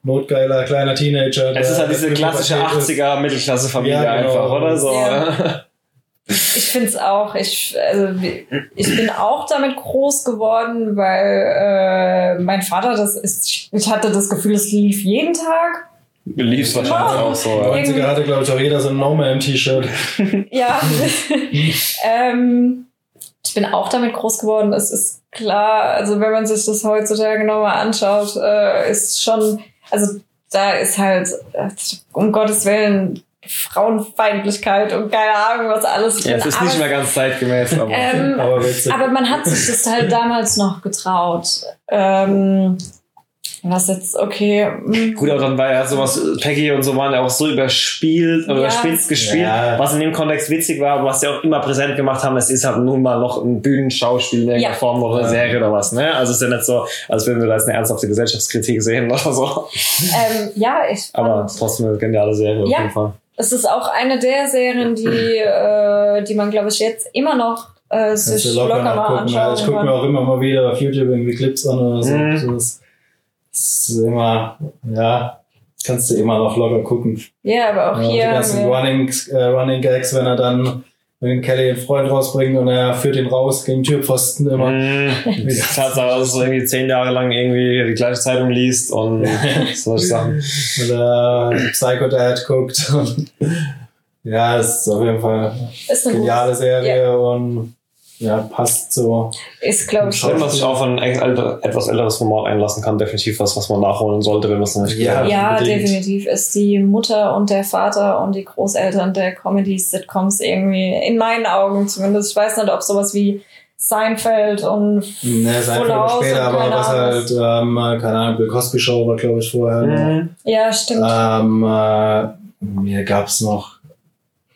notgeiler kleiner Teenager. es ist halt diese klassische Pubertät ist. 80er Mittelklasse-Familie Ja, genau. einfach, oder so? Ja. ich finde es auch. Ich, also, ich bin auch damit groß geworden, weil äh, mein Vater das ist. Ich hatte das Gefühl, es lief jeden Tag. Lief's wahrscheinlich Ja. auch so. Ja. 90er hatte, glaube ich, auch jeder so ein No Man-T-Shirt. Ja. ähm, ich bin auch damit groß geworden. Es ist klar, also wenn man sich das heutzutage nochmal anschaut, äh, ist schon, also da ist halt, äh, um Gottes Willen, Frauenfeindlichkeit und keine Ahnung, was alles. Ja, es ist nicht mehr ganz zeitgemäß, aber, ähm, Aber aber man hat sich das halt damals noch getraut. Ähm, was jetzt, okay. mm, Gut, aber dann war ja sowas, Peggy und so waren ja auch so überspielt oder Ja. überspitzt gespielt, Ja. was in dem Kontext witzig war, aber was sie auch immer präsent gemacht haben, es ist halt nun mal noch ein Bühnenschauspiel in irgendeiner Ja. Form oder eine Ja. Serie oder was, ne? Also es ist ja nicht so, als würden wir da jetzt eine ernsthafte Gesellschaftskritik sehen oder so. Ähm, ja, ich Aber trotzdem eine geniale Serie auf Ja. jeden Fall. es ist auch eine der Serien, die, äh, die man, glaube ich, jetzt immer noch äh, sich locker, locker mal anschauen ich gucke mir kann. auch immer mal wieder auf YouTube irgendwie Clips an oder so. Mhm. so das, ist immer, ja, kannst du immer noch locker gucken. Ja, aber auch Ja, und die hier. ganzen wir- Running, äh, Running Gags, wenn er dann, wenn Kelly einen Freund rausbringt und er führt ihn raus gegen Türpfosten immer. Tatsache, dass du irgendwie zehn Jahre lang irgendwie die gleiche Zeitung liest und solche Sachen. Oder Psycho Dad guckt. Ja, es ist auf jeden Fall eine geniale Serie und ja, passt so. Ist, glaube ich, Wenn man sich auf ein älter- etwas älteres Format einlassen kann, definitiv was, was man nachholen sollte, wenn man es noch nicht Ja. Ja, definitiv ist die Mutter und der Vater und die Großeltern der Comedy-Sitcoms irgendwie, in meinen Augen zumindest, ich weiß nicht, ob sowas wie Seinfeld und Ne, es einfach House später, und aber was halt, ähm, keine Ahnung, Bill Cosby Show war, glaube ich, vorher. Mhm. ja, stimmt. Ähm, äh, mir gab's noch,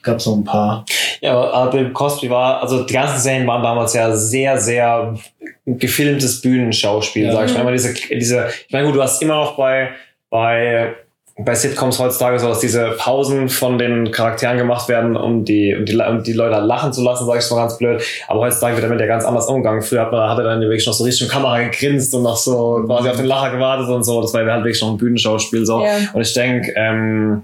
gab's noch ein paar. Ja, aber Bill Cosby war, also die ganzen Serien waren damals ja sehr, sehr gefilmtes Bühnenschauspiel, Ja. sag ich mal. Immer diese, diese, ich meine, gut, du hast immer noch bei, bei, bei Sitcoms heutzutage so, dass diese Pausen von den Charakteren gemacht werden, um die, um die, um die Leute lachen zu lassen, sag ich so ganz blöd. Aber heutzutage wird damit ja ganz anders umgegangen. Früher hat man, hat er dann wirklich noch so richtig in Kamera gegrinst und noch so quasi auf den Lacher gewartet und so. Das war halt wirklich noch ein Bühnenschauspiel so. Ja. Und ich denke, ähm,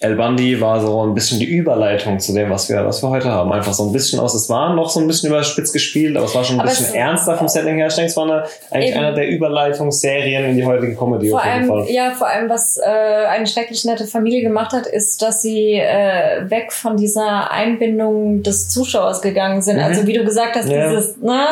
El Bundy war so ein bisschen die Überleitung zu dem, was wir, was wir heute haben. Einfach so ein bisschen aus, es war noch so ein bisschen überspitzt gespielt, aber es war schon ein Aber bisschen ernster vom Setting her. Ich denke, es war eine, eigentlich Eben. einer der Überleitungsserien in die heutige Comedy Vor auf jeden allem, Fall. ja, vor allem, was äh, eine schrecklich nette Familie gemacht hat, ist, dass sie äh, weg von dieser Einbindung des Zuschauers gegangen sind. Mhm. Also wie du gesagt hast, Ja. dieses, ne,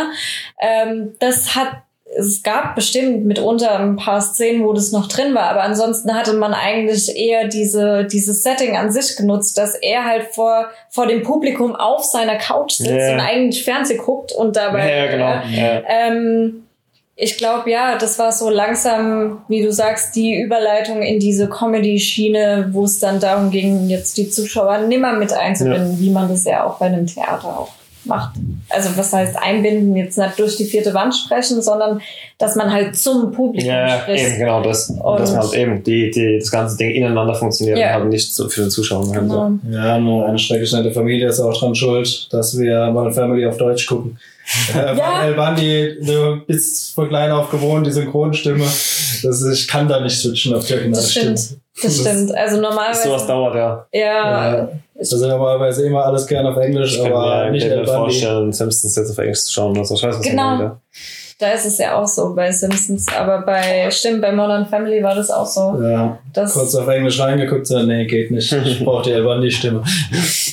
ähm, das hat es gab bestimmt mitunter ein paar Szenen, wo das noch drin war, aber ansonsten hatte man eigentlich eher diese, dieses Setting an sich genutzt, dass er halt vor, vor dem Publikum auf seiner Couch sitzt Ja. und eigentlich Fernseh guckt und dabei ja, ja, genau. äh, Ja. ähm, ich glaube, ja, das war so langsam, wie du sagst, die Überleitung in diese Comedy-Schiene, wo es dann darum ging, jetzt die Zuschauer nimmer mit einzubinden, wie man das ja auch bei einem Theater auch macht. Also was heißt einbinden, jetzt nicht durch die vierte Wand sprechen, sondern dass man halt zum Publikum Ja, ja, spricht. eben, genau das. Und- dass man halt eben die, die, das ganze Ding ineinander funktioniert Ja. und halt nicht so für den Zuschauer. Genau. Ja, eine, eine schrecklich nette Familie ist auch dran schuld, dass wir Modern Family auf Deutsch gucken. Äh, Ja. El Bundy, du bist von klein auf gewohnt, die Synchronstimme. Das ist, ich kann da nicht switchen auf die Das stimmt. Das stimmt. Also Sowas normalerweise, dauert ja. ja, Ja, das sind normalerweise immer alles gerne auf Englisch, Ich kann aber mir nicht nicht El Bundy. vorstellen, Simpsons jetzt auf Englisch zu schauen. Das ist scheiße. was Genau. Da ist es ja auch so bei Simpsons, aber bei, stimmt, bei Modern Family war das auch so. Ja, Das, kurz auf Englisch reingeguckt, so, nee, geht nicht. Ich brauche die El Bundy-Stimme.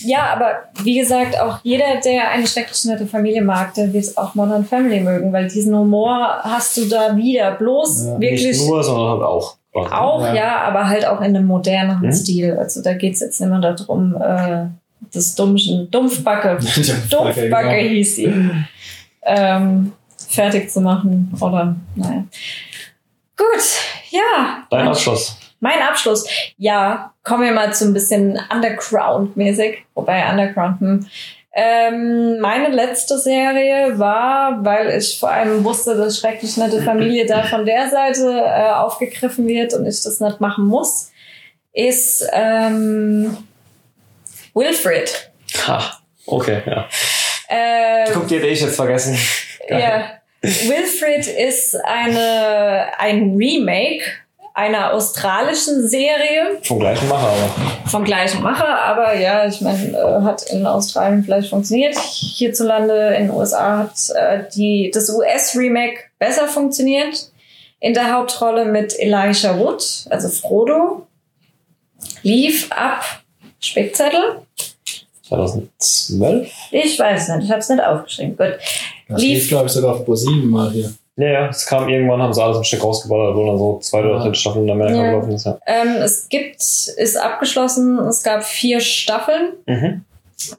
Ja, aber wie gesagt, auch jeder, der eine schrecklich nette Familie mag, der wird auch Modern Family mögen, weil diesen Humor hast du da wieder. Bloß Ja, wirklich Nicht nur, sondern halt auch. auch, ja. Ja. aber halt auch in einem moderneren Mhm. Stil. Also da geht's jetzt nicht mehr darum, äh, das Dumpfen, Dumpfbacke, Dumpfbacke genau. hieß sie, ähm, fertig zu machen. Oder, naja. Gut, ja. Dein Abschluss. Mein Abschluss. Ja, kommen wir mal zu ein bisschen Underground-mäßig. Wobei Underground, hm. Ähm, meine letzte Serie war, weil ich vor allem wusste, dass schrecklich nette Familie da von der Seite äh, aufgegriffen wird und ich das nicht machen muss, ist ähm, Wilfred. Ha, okay, ja. Äh, Guck dir, den ich jetzt vergessen. Geil. ja. Wilfred ist eine, ein Remake einer australischen Serie Vom gleichen Macher, aber. vom gleichen Macher, aber ja, ich meine, äh, hat in Australien vielleicht funktioniert. Hierzulande in den USA hat äh, die, das US-Remake besser funktioniert. In der Hauptrolle mit Elisha Wood, also Frodo, lief ab Spickzettel. 2012? Ich weiß nicht, ich habe es nicht aufgeschrieben. Gut. Das Lief- glaube ich, sogar auf Pro7 mal hier. Ja, ja, es kam irgendwann, haben sie alles im Stück rausgeballert, wo dann so zwei oder Ja. dritte Staffeln in Amerika Ja. gelaufen ist. Ja. Ähm, es gibt, ist abgeschlossen, es gab vier Staffeln. Mhm.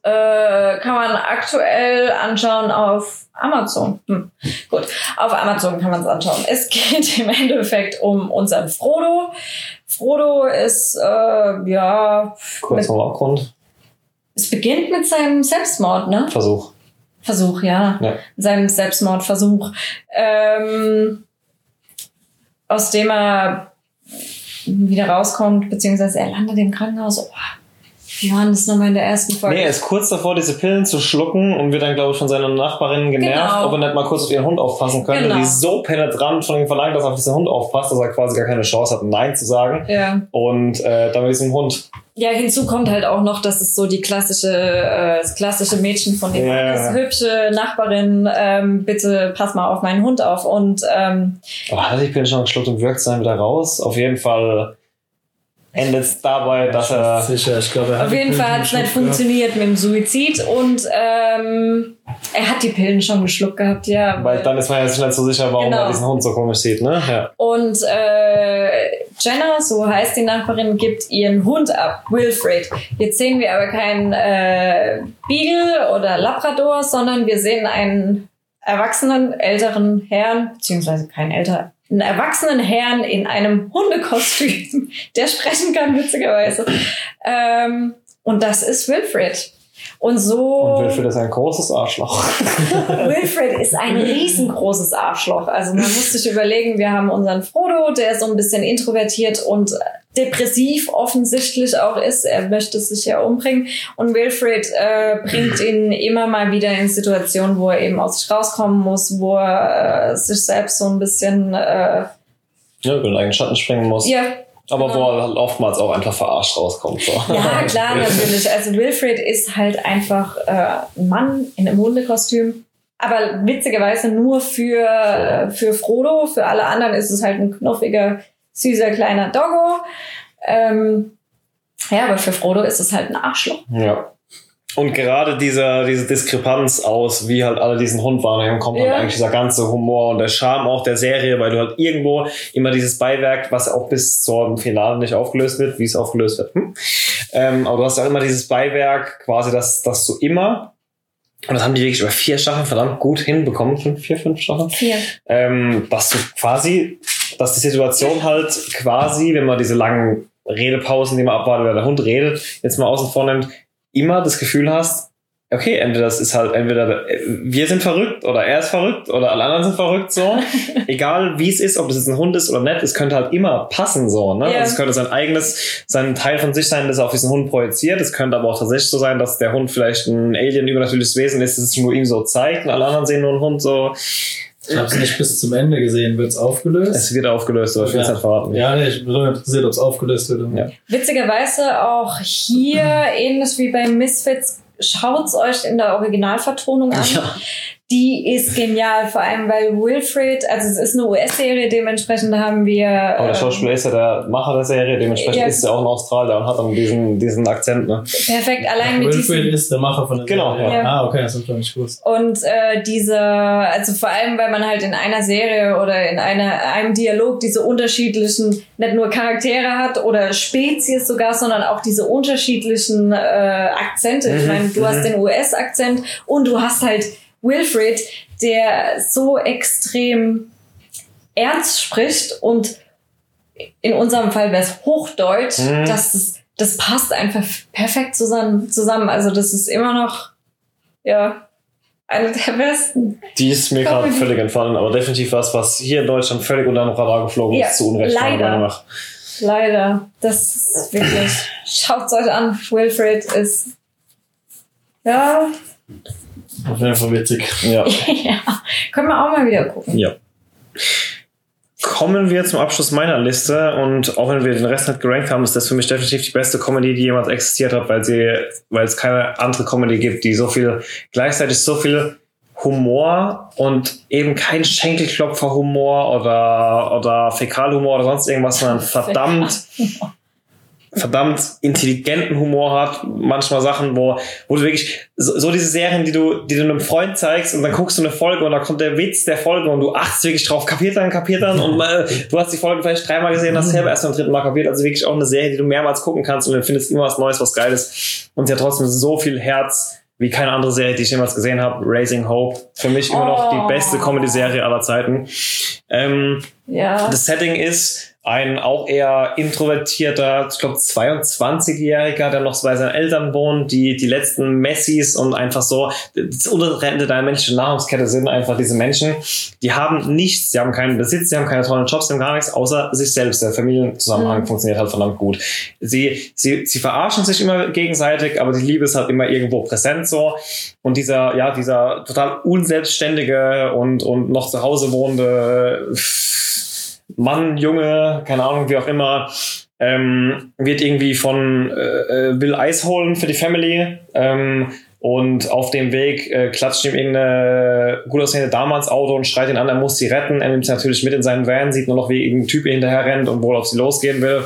Äh, kann man aktuell anschauen auf Amazon. Hm. Gut, auf Amazon kann man es anschauen. Es geht im Endeffekt um unseren Frodo. Frodo ist, äh, ja, Kurz mal Abgrund. Es beginnt mit seinem Selbstmord, ne? Versuch. Versuch, ja. Ja. Seinem Selbstmordversuch. Ähm, aus dem er wieder rauskommt, beziehungsweise er landet im Krankenhaus. Oh, wie war denn das nochmal in der ersten Folge? Nee, er ist kurz davor, diese Pillen zu schlucken und wird dann, glaube ich, von seiner Nachbarin genervt, Genau. ob er nicht mal kurz auf ihren Hund aufpassen könnte, Genau. die so penetrant von ihm verlangt, dass er auf diesen Hund aufpasst, dass er quasi gar keine Chance hat, Nein zu sagen. ja. Und äh, dann mit diesem Hund. ja, hinzu kommt halt auch noch, dass es so die klassische, äh, das klassische Mädchen von dem Ja. ist. Hübsche Nachbarin, ähm, bitte pass mal auf meinen Hund auf. Und ähm, Aber hat er die Pillen schon geschluckt und wirkt dann wieder raus? Auf jeden Fall endet es dabei, dass er. Sicher, ich glaube, er hat auf jeden Fall hat es nicht gehabt. funktioniert mit dem Suizid. Und ähm, er hat die Pillen schon geschluckt gehabt, ja. Weil dann ist man jetzt nicht so sicher, warum Genau. er diesen Hund so komisch sieht, ne? Ja. Und äh, Jenna, so heißt die Nachbarin, gibt ihren Hund ab, Wilfred. Jetzt sehen wir aber keinen äh, Beagle oder Labrador, sondern wir sehen einen erwachsenen, älteren Herrn, beziehungsweise keinen älter, einen erwachsenen Herrn in einem Hundekostüm, der sprechen kann, witzigerweise. Ähm, und das ist Wilfred. Und so. Und Wilfried ist ein großes Arschloch. Wilfred ist ein riesengroßes Arschloch. Also man muss sich überlegen, wir haben unseren Frodo, der so ein bisschen introvertiert und depressiv offensichtlich auch ist. Er möchte sich ja umbringen. Und Wilfred äh, bringt ihn immer mal wieder in Situationen, wo er eben aus sich rauskommen muss, wo er äh, sich selbst so ein bisschen, äh, Ja, über den eigenen Schatten springen muss. ja, Aber genau. wo er halt oftmals auch einfach verarscht rauskommt. So. Ja, klar, natürlich. Also Wilfred ist halt einfach äh, ein Mann in einem Hundekostüm. Aber witzigerweise nur für, äh, für Frodo. Für alle anderen ist es halt ein knuffiger, süßer kleiner Doggo. Ähm, ja, aber für Frodo ist es halt ein Arschloch. Ja. Und gerade dieser, diese Diskrepanz aus, wie halt alle diesen Hund wahrnehmen, kommt Ja. halt eigentlich dieser ganze Humor und der Charme auch der Serie, weil du halt irgendwo immer dieses Beiwerk, was auch bis zum Finale nicht aufgelöst wird, wie es aufgelöst wird. Hm? Ähm, aber du hast auch immer dieses Beiwerk, quasi, dass, dass du immer, und das haben die wirklich über vier Staffeln verdammt gut hinbekommen, fünf, vier, fünf Staffeln, Vier. ähm, dass du quasi, dass die Situation halt quasi, wenn man diese langen Redepausen, die man abwartet, wer der Hund redet, jetzt mal außen vor nimmt, immer das Gefühl hast, okay, entweder das ist halt, entweder wir sind verrückt oder er ist verrückt oder alle anderen sind verrückt, so. Egal wie es ist, ob das jetzt ein Hund ist oder nicht, es könnte halt immer passen, so, ne? Ja. Also es könnte sein eigenes, sein Teil von sich sein, das er auf diesen Hund projiziert. Es könnte aber auch tatsächlich so sein, dass der Hund vielleicht ein Alien übernatürliches Wesen ist, das es nur ihm so zeigt und alle anderen sehen nur einen Hund so. Ich habe es nicht bis zum Ende gesehen. Wird es aufgelöst? Es wird aufgelöst, aber ich will es Ja. nicht verraten. ja, nee, ich bin nur interessiert, ob es aufgelöst wird. oder Ja. Witzigerweise auch hier, ähnlich wie bei Misfits, schaut's euch in der Originalvertonung an. Ja. Die ist genial, vor allem weil Wilfred, also es ist eine US-Serie, dementsprechend haben wir. Aber der ähm, Schauspieler ist ja der Macher der Serie, dementsprechend Ja. ist er auch ein Australier und hat dann diesen, diesen Akzent, ne? perfekt, allein mit Wilfred diesem. ist der Macher von der Genau, Serie. ja. Ah, okay, das ich noch nicht gewusst. Und äh, diese, also vor allem, weil man halt in einer Serie oder in einer, einem Dialog diese unterschiedlichen, nicht nur Charaktere hat oder Spezies sogar, sondern auch diese unterschiedlichen äh, Akzente. Ich Mhm, meine, du hast mhm. den US-Akzent und du hast halt Wilfred, der so extrem ernst spricht und in unserem Fall wäre es Hochdeutsch, Mhm. dass das, das passt einfach perfekt zusammen, zusammen. Also das ist immer noch, ja, eine der besten. Die ist mir gerade völlig entfallen, aber definitiv was, was hier in Deutschland völlig unter dem Radar geflogen Ja, ist, zu Unrecht. leider. Nach. Leider. Das ist wirklich, schaut's euch an. Wilfred ist, ja, Auf jeden Fall witzig. Ja. ja, können wir auch mal wieder gucken. ja. Kommen wir zum Abschluss meiner Liste und auch wenn wir den Rest nicht gerankt haben, ist das für mich definitiv die beste Comedy, die jemals existiert hat, weil sie, weil es keine andere Comedy gibt, die so viel, gleichzeitig so viel Humor und eben kein Schenkelklopfer-Humor oder, oder Fäkalhumor oder sonst irgendwas, sondern verdammt verdammt intelligenten Humor hat. Manchmal Sachen, wo, wo du wirklich, so, so diese Serien, die du, die du einem Freund zeigst und dann guckst du eine Folge und da kommt der Witz der Folge und du achtest wirklich drauf, kapiert dann, kapiert dann und mal, du hast die Folge vielleicht dreimal gesehen, hast selber erst beim dritten Mal kapiert. Also wirklich auch eine Serie, die du mehrmals gucken kannst und du findest immer was Neues, was geil ist. Und sie hat trotzdem so viel Herz wie keine andere Serie, die ich jemals gesehen habe. Raising Hope. Für mich immer noch die beste Comedy-Serie aller Zeiten. Ähm, Ja. das Setting ist ein auch eher introvertierter, ich glaube 22-Jähriger, der noch bei seinen Eltern wohnt, die die letzten Messis und einfach so das untere Ende deiner menschlichen Nahrungskette sind einfach diese Menschen, die haben nichts, sie haben keinen Besitz, sie haben keine tollen Jobs, sie haben gar nichts, außer sich selbst. Der Familienzusammenhang Mhm. funktioniert halt verdammt gut. Sie, sie, sie verarschen sich immer gegenseitig, aber die Liebe ist halt immer irgendwo präsent so. Und dieser, ja, dieser total unselbstständige und, und noch zu Hause wohnende Mann, Junge, keine Ahnung, wie auch immer, ähm, wird irgendwie von äh, äh, will Eis holen für die Family. Ähm, und auf dem Weg äh, klatscht ihm irgendeine gut aussehende Dame ans Auto und schreit ihn an, er muss sie retten. Er nimmt sie natürlich mit in seinen Van, sieht nur noch, wie irgendein Typ hinterher rennt und wohl auf sie losgehen will.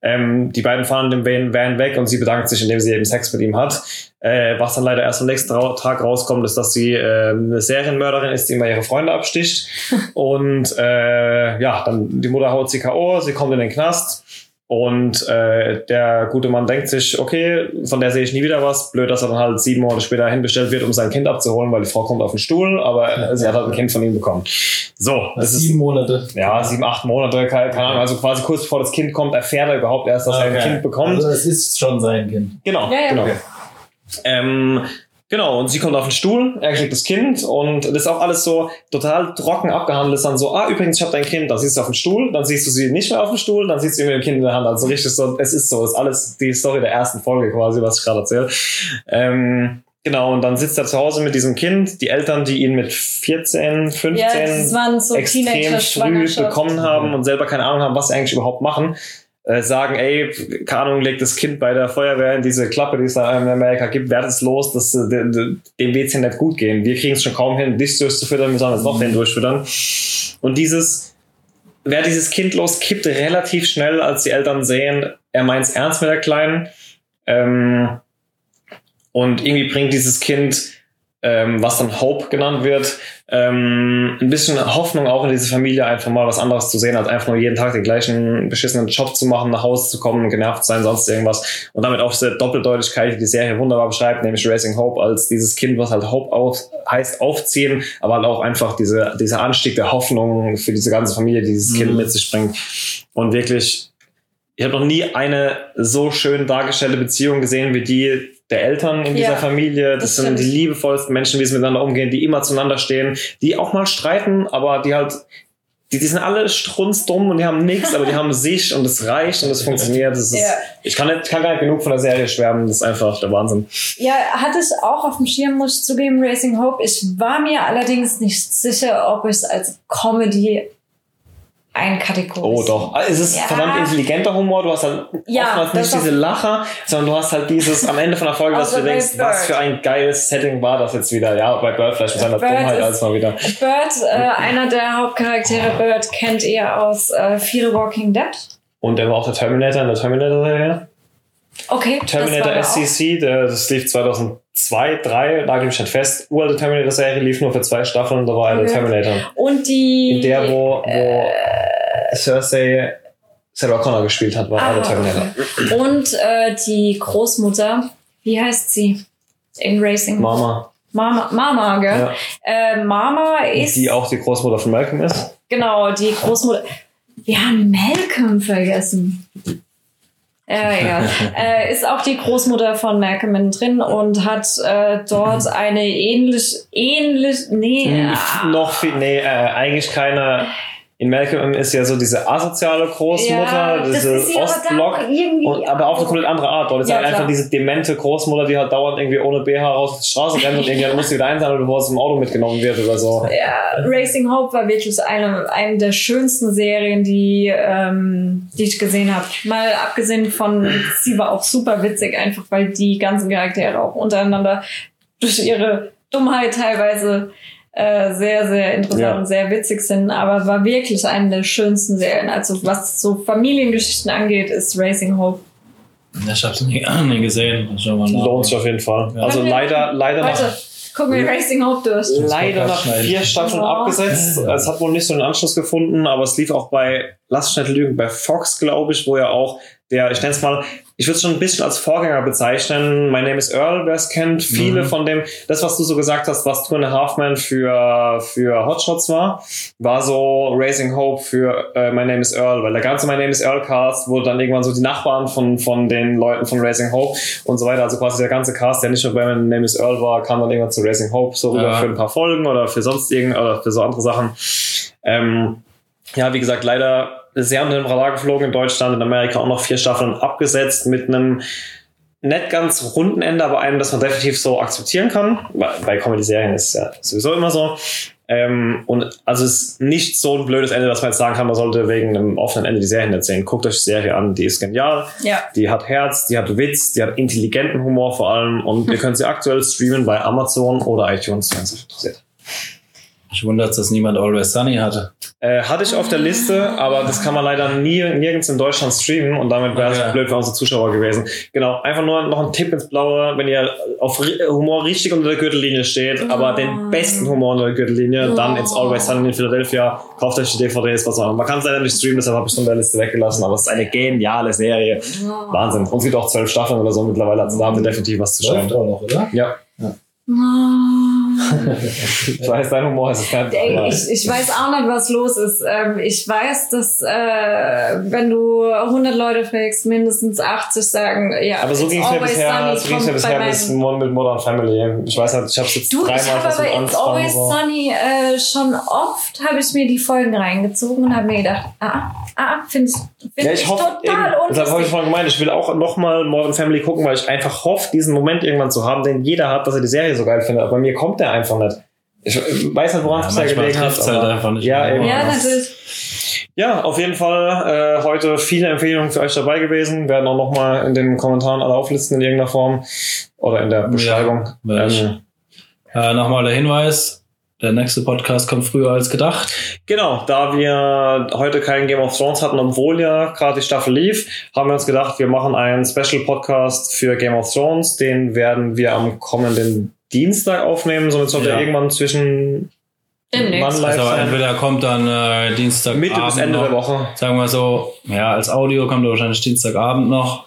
Ähm, die beiden fahren den Van, Van weg und sie bedankt sich, indem sie eben Sex mit ihm hat. Äh, was dann leider erst am nächsten Tag rauskommt, ist, dass sie äh, eine Serienmörderin ist, die immer ihre Freunde absticht. und äh, ja, dann die Mutter haut sie K.O., sie kommt in den Knast. Und äh, der gute Mann denkt sich, okay, von der sehe ich nie wieder was. Blöd, dass er dann halt sieben Monate später hinbestellt wird, um sein Kind abzuholen, weil die Frau kommt auf den Stuhl, aber sie hat halt ein Kind von ihm bekommen. So, das ist Sieben Monate. ja, sieben, acht Monate, keine, Ahnung, also quasi kurz bevor das Kind kommt, erfährt er überhaupt erst, dass er ein Okay. Kind bekommt. Also es ist schon sein Kind. Genau, Ja, ja. genau. Okay. Ähm, genau, und sie kommt auf den Stuhl, er kriegt das Kind und das ist auch alles so total trocken abgehandelt. Ist dann so, ah, übrigens, ich habe dein Kind, dann siehst du auf dem Stuhl, dann siehst du sie nicht mehr auf dem Stuhl, dann siehst du ihn mit dem Kind in der Hand. Also richtig so, es ist so, das ist alles die Story der ersten Folge quasi, was ich gerade erzähle. Ähm, genau, und dann sitzt er zu Hause mit diesem Kind, die Eltern, die ihn mit 14, 15 Ja, so extrem früh bekommen haben und selber keine Ahnung haben, was sie eigentlich überhaupt machen, äh, sagen, ey, keine Ahnung, legt das Kind bei der Feuerwehr in diese Klappe, die es da in Amerika gibt, werdet es los, dass äh, de- de- dem ja nicht gut gehen. Wir kriegen es schon kaum hin, dich durchzufüttern, wir sollen jetzt noch den durchfüttern. Und dieses, wer dieses Kind los, kippt relativ schnell, als die Eltern sehen, er meint's ernst mit der Kleinen. Ähm, und irgendwie bringt dieses Kind, ähm, was dann Hope genannt wird, ähm, ein bisschen Hoffnung auch in diese Familie, einfach mal was anderes zu sehen, als einfach nur jeden Tag den gleichen beschissenen Job zu machen, nach Hause zu kommen, genervt zu sein, sonst irgendwas. Und damit auch diese Doppeldeutigkeit, die die Serie wunderbar beschreibt, nämlich Racing Hope als dieses Kind, was halt Hope auf, heißt aufziehen, aber halt auch einfach diese, dieser Anstieg der Hoffnung für diese ganze Familie, die dieses Kind Mhm. mit sich bringt. Und wirklich, ich habe noch nie eine so schön dargestellte Beziehung gesehen wie die der Eltern in dieser Ja, Familie. Das, das sind stimmt. die liebevollsten Menschen, wie sie miteinander umgehen, die immer zueinander stehen, die auch mal streiten, aber die halt, die, die sind alle strunzdumm und die haben nichts, aber die haben sich und es reicht und es funktioniert. Das ist, Ja. Ich kann, nicht, kann gar nicht genug von der Serie schwärmen, das ist einfach der Wahnsinn. Ja, hatte ich auch auf dem Schirm, muss ich zugeben, Racing Hope. Ich war mir allerdings nicht sicher, ob ich es als Comedy einkategorisiere. Oh doch. Also Es ist Ja. verdammt intelligenter Humor. Du hast halt Ja, nicht diese Lacher, sondern du hast halt dieses am Ende von der Folge, dass Außer du denkst, was Bird. für ein geiles Setting war das jetzt wieder. Ja, bei Bird vielleicht mit seiner Bird Dummheit ist- als mal wieder. Bird, äh, einer der Hauptcharaktere, Bird, kennt ihr aus äh, Fear the Walking Dead. Und der war auch der Terminator in der Terminator-Serie. Okay, Terminator er SCC, der, das lief 2002, 3, nagel mich nicht fest. Uralte Terminator-Serie lief nur für zwei Staffeln, da war er der Okay. Terminator. Und die... In der, wo, wo Cersei Sarah Connor gespielt hat, war Ah, Terminator. okay. Und äh, die Großmutter, wie heißt sie? In Racing. Mama. Mama, Mama, gell? Ja. Äh, Mama ist... Die auch die Großmutter von Malcolm ist. Genau, die Großmutter. Wir haben Malcolm vergessen. Äh, ja. äh, ist auch die Großmutter von Malcolm drin und hat äh, dort eine ähnlich, ähnlich, nee, ah, Noch viel, nee, äh, eigentlich keine. In Malcolm ist ja so diese asoziale Großmutter, Ja, diese aber Ostblock. Und, aber auf eine komplett andere Art. Dort ist Ja, halt einfach diese demente Großmutter, die halt dauernd irgendwie ohne BH raus auf die Straße rennt und irgendwann muss sie wieder einsammeln, bevor sie im Auto mitgenommen wird oder so. ja, Racing Hope war wirklich eine, eine der schönsten Serien, die, ähm, die ich gesehen habe. Mal abgesehen von, sie war auch super witzig, einfach weil die ganzen Charaktere auch untereinander durch ihre Dummheit teilweise äh, sehr, sehr interessant Ja. und sehr witzig sind, aber war wirklich eine der schönsten Serien. Also was so Familiengeschichten angeht, ist Racing Hope Ich hab's nie, nie gesehen. Nach. Lohnt sich auf jeden Fall. Ja. Also leider, leider nach Leute, gucken wir Racing Hope durch. leider nach vier Staffeln Oh. abgesetzt. Es hat wohl nicht so den Anschluss gefunden, aber es lief auch bei, lass schnell lügen, bei Fox, glaube ich, wo ja auch der, ich nenne es mal, ich würde es schon ein bisschen als Vorgänger bezeichnen. My Name is Earl, wer es kennt. Viele Mhm. von dem, das, was du so gesagt hast, was Two and a Half Men für, für Hotshots war, war so Raising Hope für äh, My Name is Earl, weil der ganze My Name is Earl Cast wurde dann irgendwann so die Nachbarn von, von den Leuten von Raising Hope und so weiter. Also quasi der ganze Cast, der nicht nur bei My Name is Earl war, kam dann irgendwann zu Raising Hope so rüber Ja. für ein paar Folgen oder für sonst irgend oder für so andere Sachen. Ähm, ja, wie gesagt, leider sehr unter dem Radar geflogen in Deutschland, in Amerika auch noch vier Staffeln abgesetzt mit einem nicht ganz runden Ende, aber einem, das man definitiv so akzeptieren kann. Bei, bei Comedy-Serien ist es ja sowieso immer so. Ähm, und also es ist nicht so ein blödes Ende, dass man jetzt sagen kann, man sollte wegen einem offenen Ende die Serien erzählen. Guckt euch die Serie an, die ist genial. Ja. Die hat Herz, die hat Witz, die hat intelligenten Humor vor allem und ihr könnt sie aktuell streamen bei Amazon oder iTunes, wenn es euch interessiert. Ich wundert, dass niemand Always Sunny hatte. Äh, hatte ich auf der Liste, aber das kann man leider nie, nirgends in Deutschland streamen und damit wäre es Okay. blöd für unsere Zuschauer gewesen. Genau, einfach nur noch ein Tipp ins Blaue, wenn ihr auf Humor richtig unter der Gürtellinie steht, aber den besten Humor unter der Gürtellinie, dann ins Always Sunny in Philadelphia, kauft euch die DVDs, was auch immer. Man kann es leider nicht streamen, deshalb habe ich es von der Liste weggelassen, aber es ist eine geniale Serie. Wahnsinn. Und es gibt auch zwölf Staffeln oder so mittlerweile, also da habt ihr definitiv was zu Läuft schauen. auch noch, oder? Ja, ich weiß, dein Humor ist ja. ich, ich weiß auch nicht, was los ist. Ähm, ich weiß, dass äh, wenn du 100 Leute fragst, mindestens 80 sagen, ja. Aber so ging es mir bisher, so ging's mir bisher Mo- mit Modern Family. Ich weiß nicht, ich habe jetzt Du, dreimal ich habe aber It's Always so. Sunny äh, schon oft habe ich mir die Folgen reingezogen und habe mir gedacht, ah, ah, finde ich, find Ja, ich hoffe, eben, total deshalb habe ich vorhin gemeint, ich will auch nochmal Modern Family gucken, weil ich einfach hoffe, diesen Moment irgendwann zu haben, den jeder hat, dass er die Serie so geil findet. Aber bei mir kommt der einfach nicht. Ich weiß nicht, woran es Ja, bisher manchmal gelegen hat. halt einfach nicht. Ja, eben. Ja, natürlich. Ja, auf jeden Fall äh, heute viele Empfehlungen für euch dabei gewesen. Werden auch nochmal in den Kommentaren alle auflisten in irgendeiner Form oder in der Beschreibung. ich. ähm, Äh, Nochmal der Hinweis. Der nächste Podcast kommt früher als gedacht. Genau, da wir heute keinen Game of Thrones hatten, obwohl ja gerade die Staffel lief, haben wir uns gedacht, wir machen einen Special Podcast für Game of Thrones. Den werden wir am kommenden Dienstag aufnehmen. Somit sollte Ja. er irgendwann zwischen Demnächst. Also sein? entweder kommt dann äh, Dienstag Mitte bis Ende der Woche. Sagen wir so, ja, als Audio kommt er wahrscheinlich Dienstagabend noch.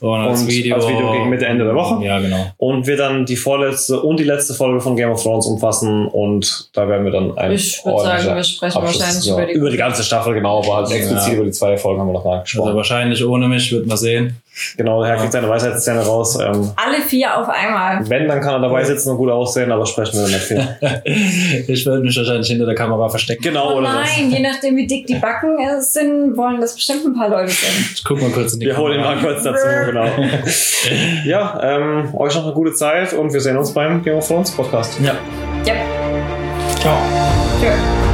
Und als Und Video. als Video gegen Mitte, Ende der Woche. Ja, genau. Und wir dann die vorletzte und die letzte Folge von Game of Thrones umfassen. Und da werden wir dann ein Ich würde sagen, wir sprechen wahrscheinlich über die- über die ganze Staffel, genau, aber halt explizit Ja. über die zwei Folgen haben wir noch mal Also gesprochen. wahrscheinlich ohne mich, wird man sehen. genau, der Herr kriegt seine Weisheitszähne raus. Ähm, Alle vier auf einmal. wenn, dann kann er dabei sitzen und gut aussehen, aber sprechen wir nicht viel. ich werde mich wahrscheinlich hinter der Kamera verstecken. Genau, Oh oder nein, je nachdem, wie dick die Backen äh, sind, wollen das bestimmt ein paar Leute sehen. Ich guck mal kurz in die Wir holen ihn Kamera. mal kurz dazu, genau. ja, ähm, euch noch eine gute Zeit und wir sehen uns beim Game of Thrones Podcast. Ja. Ja. Ciao. Tschö.